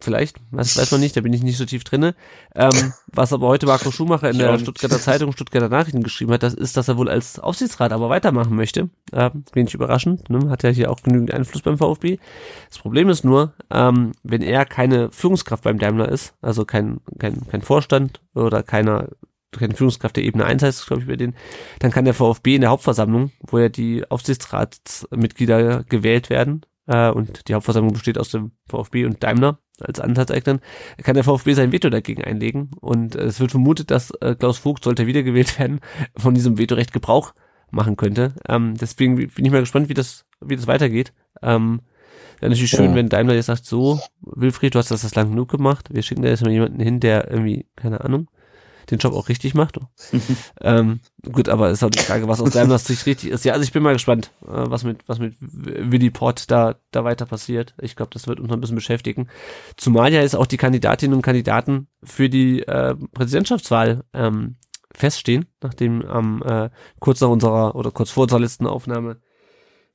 Vielleicht, das weiß man nicht, da bin ich nicht so tief drinne. Ähm, was aber heute Marco Schumacher in der Stuttgarter Zeitung, Stuttgarter Nachrichten geschrieben hat, das ist, dass er wohl als Aufsichtsrat aber weitermachen möchte. Äh, wenig überraschend, ne? hat ja hier auch genügend Einfluss beim VfB. Das Problem ist nur, ähm, wenn er keine Führungskraft beim Daimler ist, also kein, kein, kein Vorstand oder keiner keine Führungskraft der Ebene 1 heißt glaube ich, bei denen, dann kann der VfB in der Hauptversammlung, wo ja die Aufsichtsratsmitglieder gewählt werden, äh, und die Hauptversammlung besteht aus dem VfB und Daimler als Anteilseignern, kann der VfB sein Veto dagegen einlegen. Und äh, es wird vermutet, dass äh, Klaus Vogt, sollte er wiedergewählt werden, *laughs* von diesem Vetorecht Gebrauch machen könnte. Ähm, deswegen bin ich mal gespannt, wie das, wie das weitergeht. Ähm, Wäre natürlich schön, ja. wenn Daimler jetzt sagt, so, Wilfried, du hast das, das lang genug gemacht, wir schicken da jetzt mal jemanden hin, der irgendwie, keine Ahnung, den Job auch richtig macht. *laughs* ähm, gut, aber ist auch die Frage, was aus Daimler Sicht richtig ist. Ja, also ich bin mal gespannt, äh, was mit, was mit Willy Port da, da weiter passiert. Ich glaube, das wird uns noch ein bisschen beschäftigen. Zumal ja jetzt auch die Kandidatinnen und Kandidaten für die äh, Präsidentschaftswahl ähm, feststehen, nachdem ähm, äh, kurz nach unserer oder kurz vor unserer letzten Aufnahme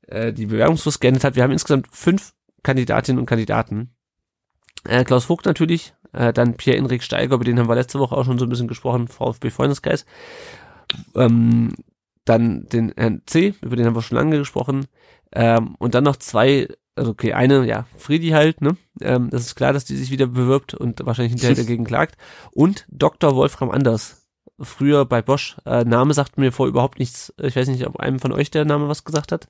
äh, die Bewerbungsfrist geendet hat. Wir haben insgesamt fünf Kandidatinnen und Kandidaten. Äh, Klaus Vogt natürlich, äh, dann Pierre-Enrik Steiger, über den haben wir letzte Woche auch schon so ein bisschen gesprochen, VfB Freundeskreis. Ähm, dann den Herrn C, über den haben wir schon lange gesprochen. Ähm, und dann noch zwei, also okay, eine, ja, Friedi halt, ne? Ähm, das ist klar, dass die sich wieder bewirbt und wahrscheinlich hinterher *laughs* dagegen klagt. Und Dr. Wolfram Anders, früher bei Bosch. Äh, Name sagt mir vor überhaupt nichts. Ich weiß nicht, ob einem von euch der Name was gesagt hat.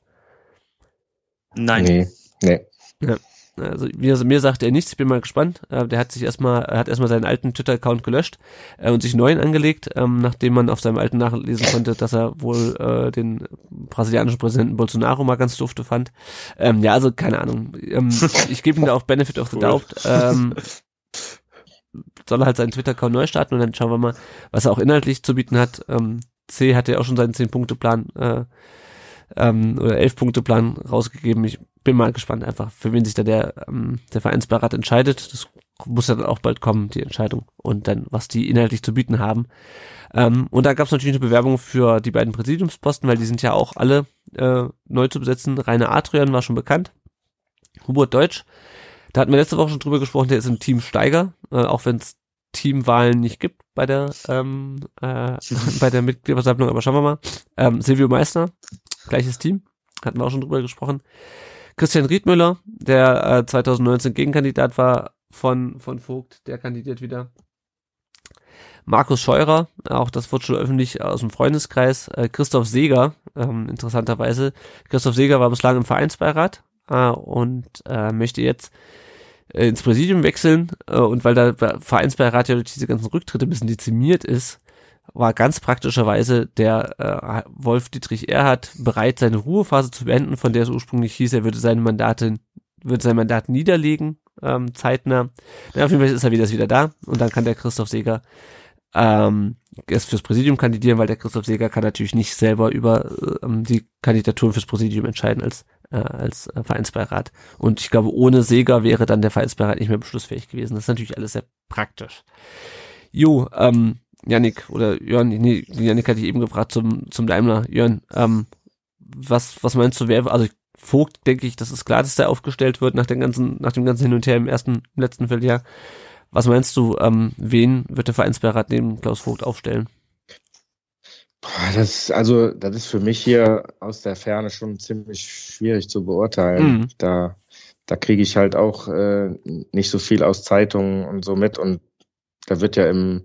Nein. Nee, nee. Ja. Also mir, mir sagt er nichts, ich bin mal gespannt. Äh, der hat sich erstmal, er hat erstmal seinen alten Twitter-Account gelöscht äh, und sich neuen angelegt, ähm, nachdem man auf seinem alten nachlesen konnte, dass er wohl äh, den brasilianischen Präsidenten Bolsonaro mal ganz dufte fand. Ähm, ja, also keine Ahnung. Ähm, *laughs* ich gebe ihm da auch Benefit of the. Doubt. Ähm, soll er halt seinen Twitter-Account neu starten und dann schauen wir mal, was er auch inhaltlich zu bieten hat. Ähm, C hat ja auch schon seinen 10-Punkte-Plan äh, ähm, oder 11-Punkte-Plan rausgegeben. Ich bin mal gespannt einfach, für wen sich da der, ähm, der Vereinsbeirat entscheidet. Das muss ja dann auch bald kommen, die Entscheidung. Und dann, was die inhaltlich zu bieten haben. Ähm, und da gab es natürlich eine Bewerbung für die beiden Präsidiumsposten, weil die sind ja auch alle äh, neu zu besetzen. Rainer Adrian war schon bekannt. Hubert Deutsch. Da hatten wir letzte Woche schon drüber gesprochen, der ist im Team Steiger, äh, auch wenn es Teamwahlen nicht gibt bei der ähm, äh, *laughs* bei der Mitgliederversammlung, aber schauen wir mal. Ähm, Silvio Meissner, gleiches Team, hatten wir auch schon drüber gesprochen. Christian Riedmüller, der äh, 2019 Gegenkandidat war von, von Vogt, der kandidiert wieder. Markus Scheurer, auch das wurde schon öffentlich aus dem Freundeskreis. Äh, Christoph Seeger, ähm, interessanterweise. Christoph Seeger war bislang im Vereinsbeirat äh, und äh, möchte jetzt äh, ins Präsidium wechseln. Äh, und weil der Vereinsbeirat ja durch diese ganzen Rücktritte ein bisschen dezimiert ist, war ganz praktischerweise der äh, Wolf Dietrich Erhard bereit, seine Ruhephase zu beenden, von der es ursprünglich hieß, er würde seine Mandate, würde sein Mandat niederlegen, ähm, zeitnah. Na, auf jeden Fall ist er wieder, wieder da und dann kann der Christoph Seger ähm, erst fürs Präsidium kandidieren, weil der Christoph Seger kann natürlich nicht selber über ähm, die Kandidaturen fürs Präsidium entscheiden als äh, als äh, Vereinsbeirat. Und ich glaube, ohne Seger wäre dann der Vereinsbeirat nicht mehr beschlussfähig gewesen. Das ist natürlich alles sehr praktisch. Jo, ähm, Janik oder Jörn, nee, Janik hatte ich eben gefragt zum, zum Daimler. Jörn, ähm, was, was meinst du, wer, also Vogt, denke ich, das ist klar, dass der aufgestellt wird nach dem ganzen, nach dem ganzen Hin und Her im ersten, im letzten Vierteljahr. Was meinst du, ähm, wen wird der Vereinsbeirat neben Klaus Vogt aufstellen? Das, also, das ist für mich hier aus der Ferne schon ziemlich schwierig zu beurteilen. Mhm. Da, da kriege ich halt auch äh, nicht so viel aus Zeitungen und so mit. Und da wird ja im,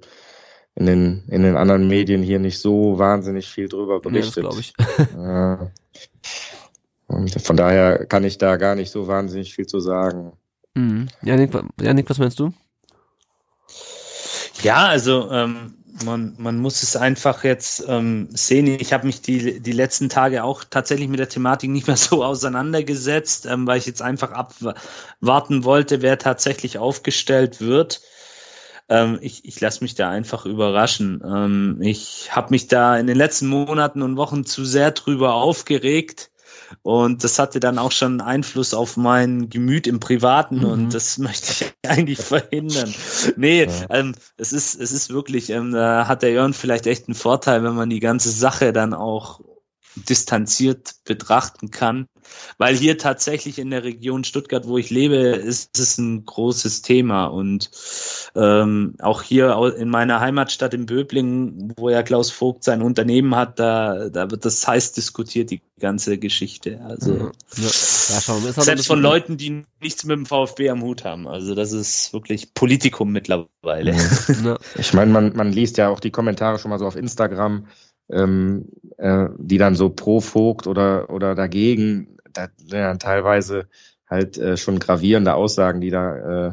in, den, in den anderen Medien hier nicht so wahnsinnig viel drüber berichtet. Nee, glaube ich. *laughs* ja. Und von daher kann ich da gar nicht so wahnsinnig viel zu sagen. Mhm. Janik, Janik, was meinst du? Ja, also ähm, man, man muss es einfach jetzt ähm, sehen. Ich habe mich die, die letzten Tage auch tatsächlich mit der Thematik nicht mehr *laughs* so auseinandergesetzt, ähm, weil ich jetzt einfach abwarten wollte, wer tatsächlich aufgestellt wird. Ähm, ich ich lasse mich da einfach überraschen. Ähm, ich habe mich da in den letzten Monaten und Wochen zu sehr drüber aufgeregt und das hatte dann auch schon Einfluss auf mein Gemüt im Privaten mhm. und das *laughs* möchte ich eigentlich verhindern. Nee, ja. ähm, es ist, es ist wirklich, ähm, da hat der Jörn vielleicht echt einen Vorteil, wenn man die ganze Sache dann auch distanziert betrachten kann. Weil hier tatsächlich in der Region Stuttgart, wo ich lebe, ist es ein großes Thema. Und ähm, auch hier in meiner Heimatstadt in Böblingen, wo ja Klaus Vogt sein Unternehmen hat, da, da wird das heiß diskutiert, die ganze Geschichte. Also ja. Ja, schau, selbst von Leuten, die nichts mit dem VfB am Hut haben. Also das ist wirklich Politikum mittlerweile. Ja. Ich meine, man, man liest ja auch die Kommentare schon mal so auf Instagram ähm, äh, die dann so pro Vogt oder, oder dagegen, da sind ja teilweise halt äh, schon gravierende Aussagen, die da äh,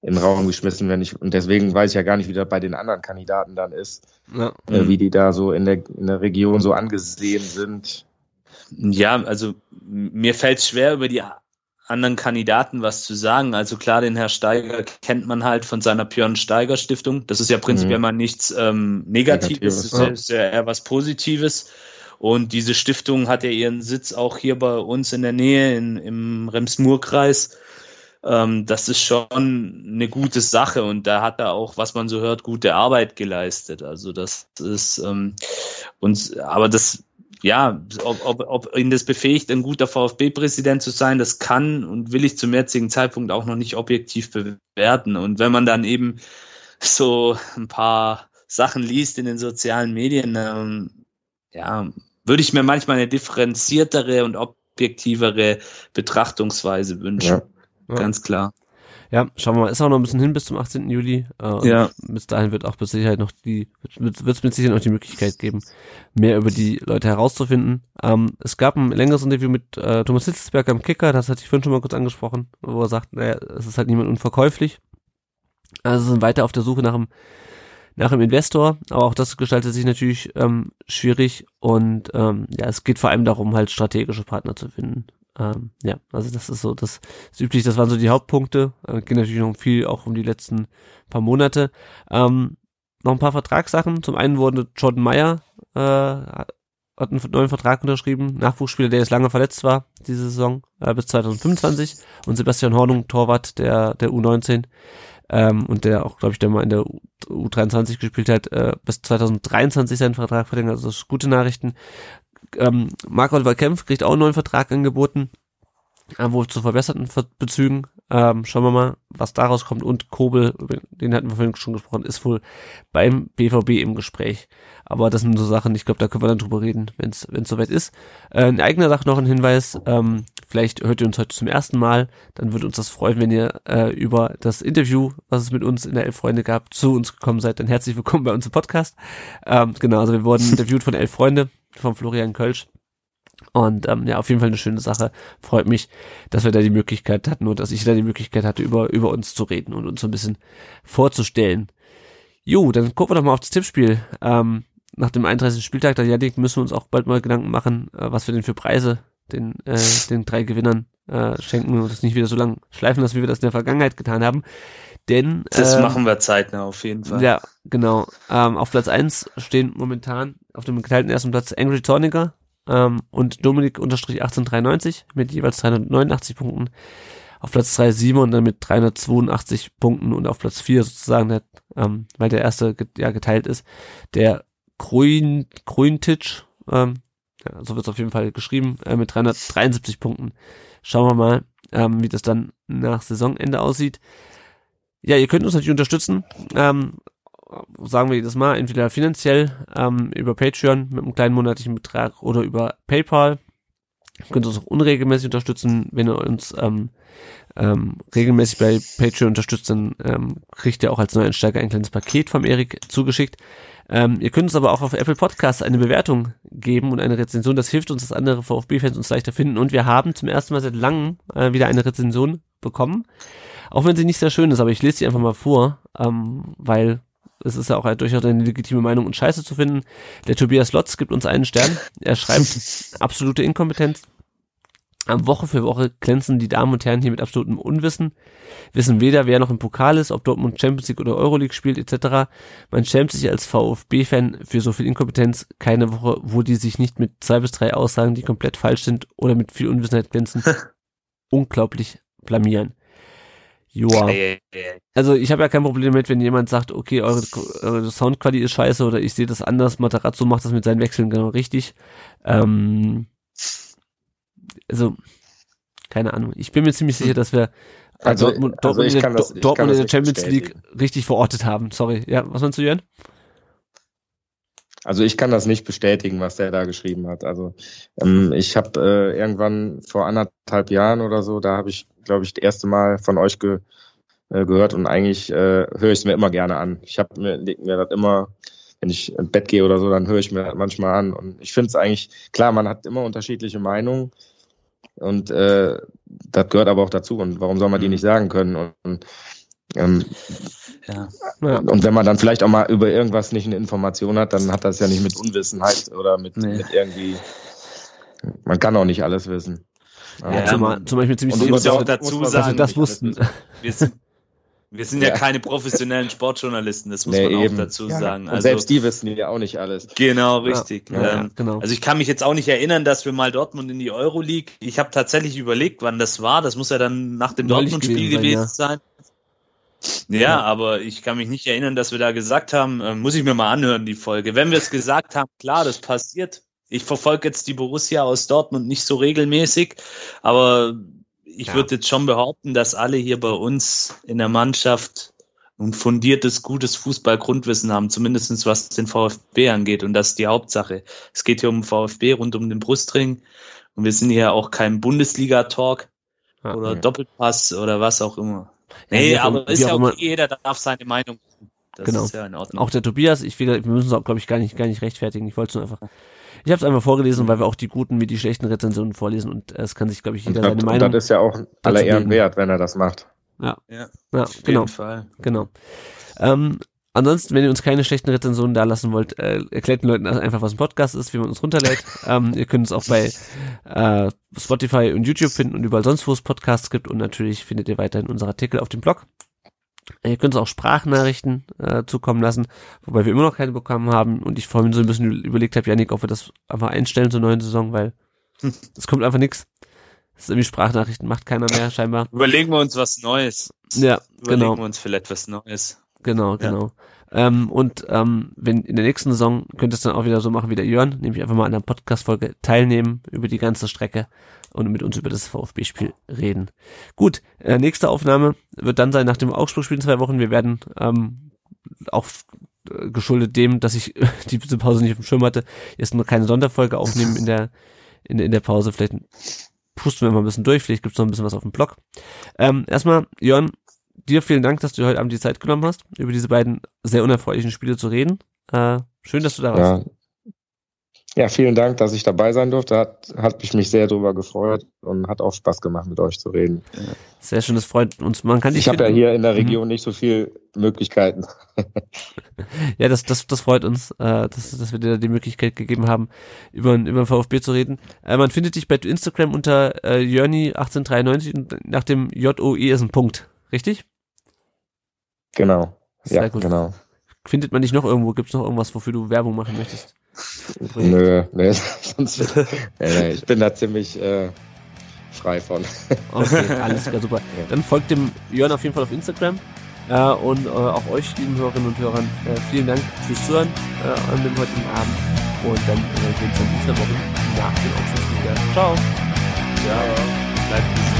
in den Raum geschmissen werden. Ich, und deswegen weiß ich ja gar nicht, wie das bei den anderen Kandidaten dann ist, ja. äh, wie die da so in der, in der Region so angesehen sind. Ja, also mir fällt es schwer, über die anderen Kandidaten was zu sagen. Also klar, den Herr Steiger kennt man halt von seiner Björn Steiger Stiftung. Das ist ja prinzipiell mhm. mal nichts ähm, Negatives, das ist ja eher was Positives. Und diese Stiftung hat ja ihren Sitz auch hier bei uns in der Nähe in, im Rems-Murr-Kreis. Ähm, das ist schon eine gute Sache und da hat er auch, was man so hört, gute Arbeit geleistet. Also das ist ähm, und aber das ja, ob, ob, ob ihn das befähigt, ein guter VfB-Präsident zu sein, das kann und will ich zum jetzigen Zeitpunkt auch noch nicht objektiv bewerten. Und wenn man dann eben so ein paar Sachen liest in den sozialen Medien, ähm, ja, würde ich mir manchmal eine differenziertere und objektivere Betrachtungsweise wünschen. Ja. Ganz klar. Ja, schauen wir mal, ist auch noch ein bisschen hin bis zum 18. Juli. Äh, ja. Bis dahin wird auch mit Sicherheit noch die, wird es mit Sicherheit noch die Möglichkeit geben, mehr über die Leute herauszufinden. Ähm, es gab ein längeres Interview mit äh, Thomas Hitzelsberg am Kicker, das hatte ich vorhin schon mal kurz angesprochen, wo er sagt, naja, es ist halt niemand unverkäuflich. Also sind weiter auf der Suche nach einem nach einem Investor, aber auch das gestaltet sich natürlich ähm, schwierig und ähm, ja, es geht vor allem darum, halt strategische Partner zu finden. Ähm, ja, also das ist so, das ist üblich, das waren so die Hauptpunkte. Äh, geht natürlich noch viel auch um die letzten paar Monate. Ähm, noch ein paar Vertragssachen. Zum einen wurde Jordan Meyer äh, hat einen neuen Vertrag unterschrieben, Nachwuchsspieler, der jetzt lange verletzt war, diese Saison, äh, bis 2025. Und Sebastian Hornung, Torwart der, der U19, ähm, und der auch, glaube ich, der mal in der U 23 gespielt hat, äh, bis 2023 seinen Vertrag verlängert. Also das ist gute Nachrichten ähm, Marc-Oliver Kempf kriegt auch einen neuen Vertrag angeboten, äh, wohl zu verbesserten Bezügen. Ähm, schauen wir mal, was daraus kommt. Und Kobel, den hatten wir vorhin schon gesprochen, ist wohl beim BVB im Gespräch. Aber das sind so Sachen, ich glaube, da können wir dann drüber reden, wenn es soweit ist. Äh, eine eigene Sache noch ein Hinweis, ähm, vielleicht hört ihr uns heute zum ersten Mal, dann würde uns das freuen, wenn ihr äh, über das Interview, was es mit uns in der Elf Freunde gab, zu uns gekommen seid. Dann herzlich willkommen bei uns im Podcast. Ähm, genau, also wir wurden *laughs* interviewt von Elf Freunde von Florian Kölsch. Und ähm, ja, auf jeden Fall eine schöne Sache. Freut mich, dass wir da die Möglichkeit hatten und dass ich da die Möglichkeit hatte, über, über uns zu reden und uns so ein bisschen vorzustellen. Jo, dann gucken wir doch mal auf das Tippspiel. Ähm, nach dem 31. Spieltag, da Janik, müssen wir uns auch bald mal Gedanken machen, äh, was wir denn für Preise den, äh, den drei Gewinnern äh, schenken und das nicht wieder so lang schleifen lassen, wie wir das in der Vergangenheit getan haben. Denn das ähm, machen wir zeitnah auf jeden Fall. Ja, genau. Ähm, auf Platz eins stehen momentan auf dem geteilten ersten Platz Angry Zorniger ähm, und Dominik unterstrich 1893 mit jeweils 389 Punkten. Auf Platz 3 Simon dann mit 382 Punkten und auf Platz 4 sozusagen, der, ähm, weil der erste ja geteilt ist, der Grün, Grüntitsch, ähm, ja, so wird es auf jeden Fall geschrieben, äh, mit 373 Punkten. Schauen wir mal, ähm, wie das dann nach Saisonende aussieht. Ja, ihr könnt uns natürlich unterstützen. Ähm, sagen wir jedes Mal, entweder finanziell ähm, über Patreon mit einem kleinen monatlichen Betrag oder über PayPal. Ihr könnt uns auch unregelmäßig unterstützen, wenn ihr uns ähm, ähm, regelmäßig bei Patreon unterstützt, dann ähm, kriegt ihr auch als Neueinsteiger ein kleines Paket vom Erik zugeschickt. Ähm, ihr könnt uns aber auch auf Apple Podcasts eine Bewertung geben und eine Rezension. Das hilft uns, dass andere VfB-Fans uns leichter finden. Und wir haben zum ersten Mal seit langem äh, wieder eine Rezension bekommen. Auch wenn sie nicht sehr schön ist, aber ich lese sie einfach mal vor, ähm, weil es ist ja auch halt durchaus eine legitime Meinung und Scheiße zu finden. Der Tobias Lotz gibt uns einen Stern. Er schreibt *laughs* absolute Inkompetenz. Woche für Woche glänzen die Damen und Herren hier mit absolutem Unwissen, wissen weder, wer noch im Pokal ist, ob Dortmund Champions League oder Euroleague spielt, etc. Man schämt sich als VfB-Fan für so viel Inkompetenz. Keine Woche, wo die sich nicht mit zwei bis drei Aussagen, die komplett falsch sind oder mit viel Unwissenheit glänzen, *laughs* unglaublich blamieren. Joa. Also ich habe ja kein Problem damit, wenn jemand sagt, okay, eure, eure Soundqualität ist scheiße oder ich sehe das anders, Matarazzo macht das mit seinen Wechseln genau richtig. Ähm, also, keine Ahnung. Ich bin mir ziemlich sicher, dass wir Also, Dortmund, also Dortmund, in, der, das- Dortmund in der Champions League richtig verortet haben. Sorry. Ja, was meinst du, Jörn? Also ich kann das nicht bestätigen, was der da geschrieben hat. Also ähm, ich habe äh, irgendwann vor anderthalb Jahren oder so, da habe ich, glaube ich, das erste Mal von euch ge äh, gehört und eigentlich äh, höre ich es mir immer gerne an. Ich habe mir, leg mir das immer, wenn ich ins Bett gehe oder so, dann höre ich mir das manchmal an. Und ich finde es eigentlich, klar, man hat immer unterschiedliche Meinungen und äh, das gehört aber auch dazu. Und warum soll man die nicht sagen können? Und, und ähm, Ja. Und wenn man dann vielleicht auch mal über irgendwas nicht eine Information hat, dann hat das ja nicht mit Unwissenheit oder mit, Nee. mit irgendwie. Man kann auch nicht alles wissen. Ja, Ja, zum, man- zum Beispiel ziemlich und muss ja auch wir- dazu muss man dass wir sagen, das wussten. *laughs* Wir sind, wir sind ja. Ja. keine professionellen Sportjournalisten, das muss Nee, man auch eben. dazu Ja. sagen. Und Also, selbst die wissen ja auch nicht alles. genau, richtig. Ja, ja, ähm, genau. Also ich kann mich jetzt auch nicht erinnern, dass wir mal Dortmund in die Euroleague. Ich habe tatsächlich überlegt, wann das war. Das muss ja dann nach dem Dortmund-Spiel gewesen gewesen sein, sein. Ja, aber ich kann mich nicht erinnern, dass wir da gesagt haben, äh, muss ich mir mal anhören, die Folge. Wenn wir es gesagt haben, klar, das passiert. Ich verfolge jetzt die Borussia aus Dortmund nicht so regelmäßig, aber ich Ja. würde jetzt schon behaupten, dass alle hier bei uns in der Mannschaft ein fundiertes, gutes Fußballgrundwissen haben, zumindestens was den VfB angeht. Und das ist die Hauptsache. Es geht hier um VfB rund um den Brustring. Und wir sind hier auch kein Bundesliga-Talk Ja. oder Ja. Doppelpass oder was auch immer. Ja, Nee, auch aber ist ja auch okay, jeder darf seine Meinung. Das Genau. ist ja in Ordnung. Auch der Tobias, ich will, wir müssen es auch, glaube ich, gar nicht, gar nicht rechtfertigen. Ich wollte es nur einfach. Ich habe es einfach vorgelesen, weil wir auch die guten wie die schlechten Rezensionen vorlesen und äh, es kann sich, glaube ich, Und jeder das, seine und Meinung. das ist ja auch aller Ehren wert, wenn er das macht. ja, ja, auf genau, jeden Fall. genau. Ähm, ansonsten, wenn ihr uns keine schlechten Rezensionen da lassen wollt, äh, erklärt den Leuten einfach, was ein Podcast ist, wie man uns runterlädt. *laughs* ähm, ihr könnt uns auch bei äh, Spotify und YouTube finden und überall sonst, wo es Podcasts gibt. Und natürlich findet ihr weiterhin unsere Artikel auf dem Blog. Ihr könnt uns auch Sprachnachrichten äh, zukommen lassen, wobei wir immer noch keine bekommen haben. Und ich vorhin so ein bisschen überlegt habe, Janik, ob wir das einfach einstellen zur neuen Saison, weil *laughs* es kommt einfach nichts. Das ist irgendwie Sprachnachrichten, macht keiner mehr scheinbar. Überlegen wir uns was Neues. Ja, Überlegen genau. wir uns vielleicht was Neues. Genau, Ja. genau. Ähm, und ähm, wenn in der nächsten Saison könnt ihr es dann auch wieder so machen wie der Jörn, nämlich einfach mal an einer Podcast-Folge teilnehmen über die ganze Strecke und mit uns über das VfB-Spiel reden. Gut, äh, nächste Aufnahme wird dann sein nach dem Augsburg-Spiel in zwei Wochen. Wir werden ähm, auch äh, geschuldet dem, dass ich *laughs* die Pause nicht auf dem Schirm hatte, jetzt nur keine Sonderfolge aufnehmen in der in, in der Pause. Vielleicht pusten wir mal ein bisschen durch, vielleicht gibt's noch ein bisschen was auf dem Blog. Ähm, erstmal, Jörn, dir vielen Dank, dass du heute Abend die Zeit genommen hast, über diese beiden sehr unerfreulichen Spiele zu reden. Äh, schön, dass du da warst. Ja. ja, vielen Dank, dass ich dabei sein durfte. Hat, hat mich mich sehr darüber gefreut und hat auch Spaß gemacht, mit euch zu reden. Sehr schön, das freut uns. Man kann dich Ich habe ja hier in der Region nicht so viel Möglichkeiten. *laughs* Ja, das, das, das freut uns, äh, dass, dass wir dir die Möglichkeit gegeben haben, über, über den VfB zu reden. Äh, man findet dich bei Instagram unter äh, Jörni1893 und nach dem J-O-E ist ein Punkt. Richtig? Genau. Sehr ja, gut. genau. Findet man dich noch irgendwo? Gibt es noch irgendwas, wofür du Werbung machen möchtest? Nö, nö, *laughs* sonst, nee, *laughs* nee, ich bin da ziemlich äh, frei von. Okay, *laughs* alles klar, super. Dann folgt dem Jörn auf jeden Fall auf Instagram. Äh, und äh, auch euch, lieben Hörerinnen und Hörern, äh, vielen Dank fürs Zuhören äh, an dem heutigen Abend. Und dann äh, sehen wir uns in dieser Woche nach dem Aufschluss wieder. Ciao. Ja, bleibt gesund.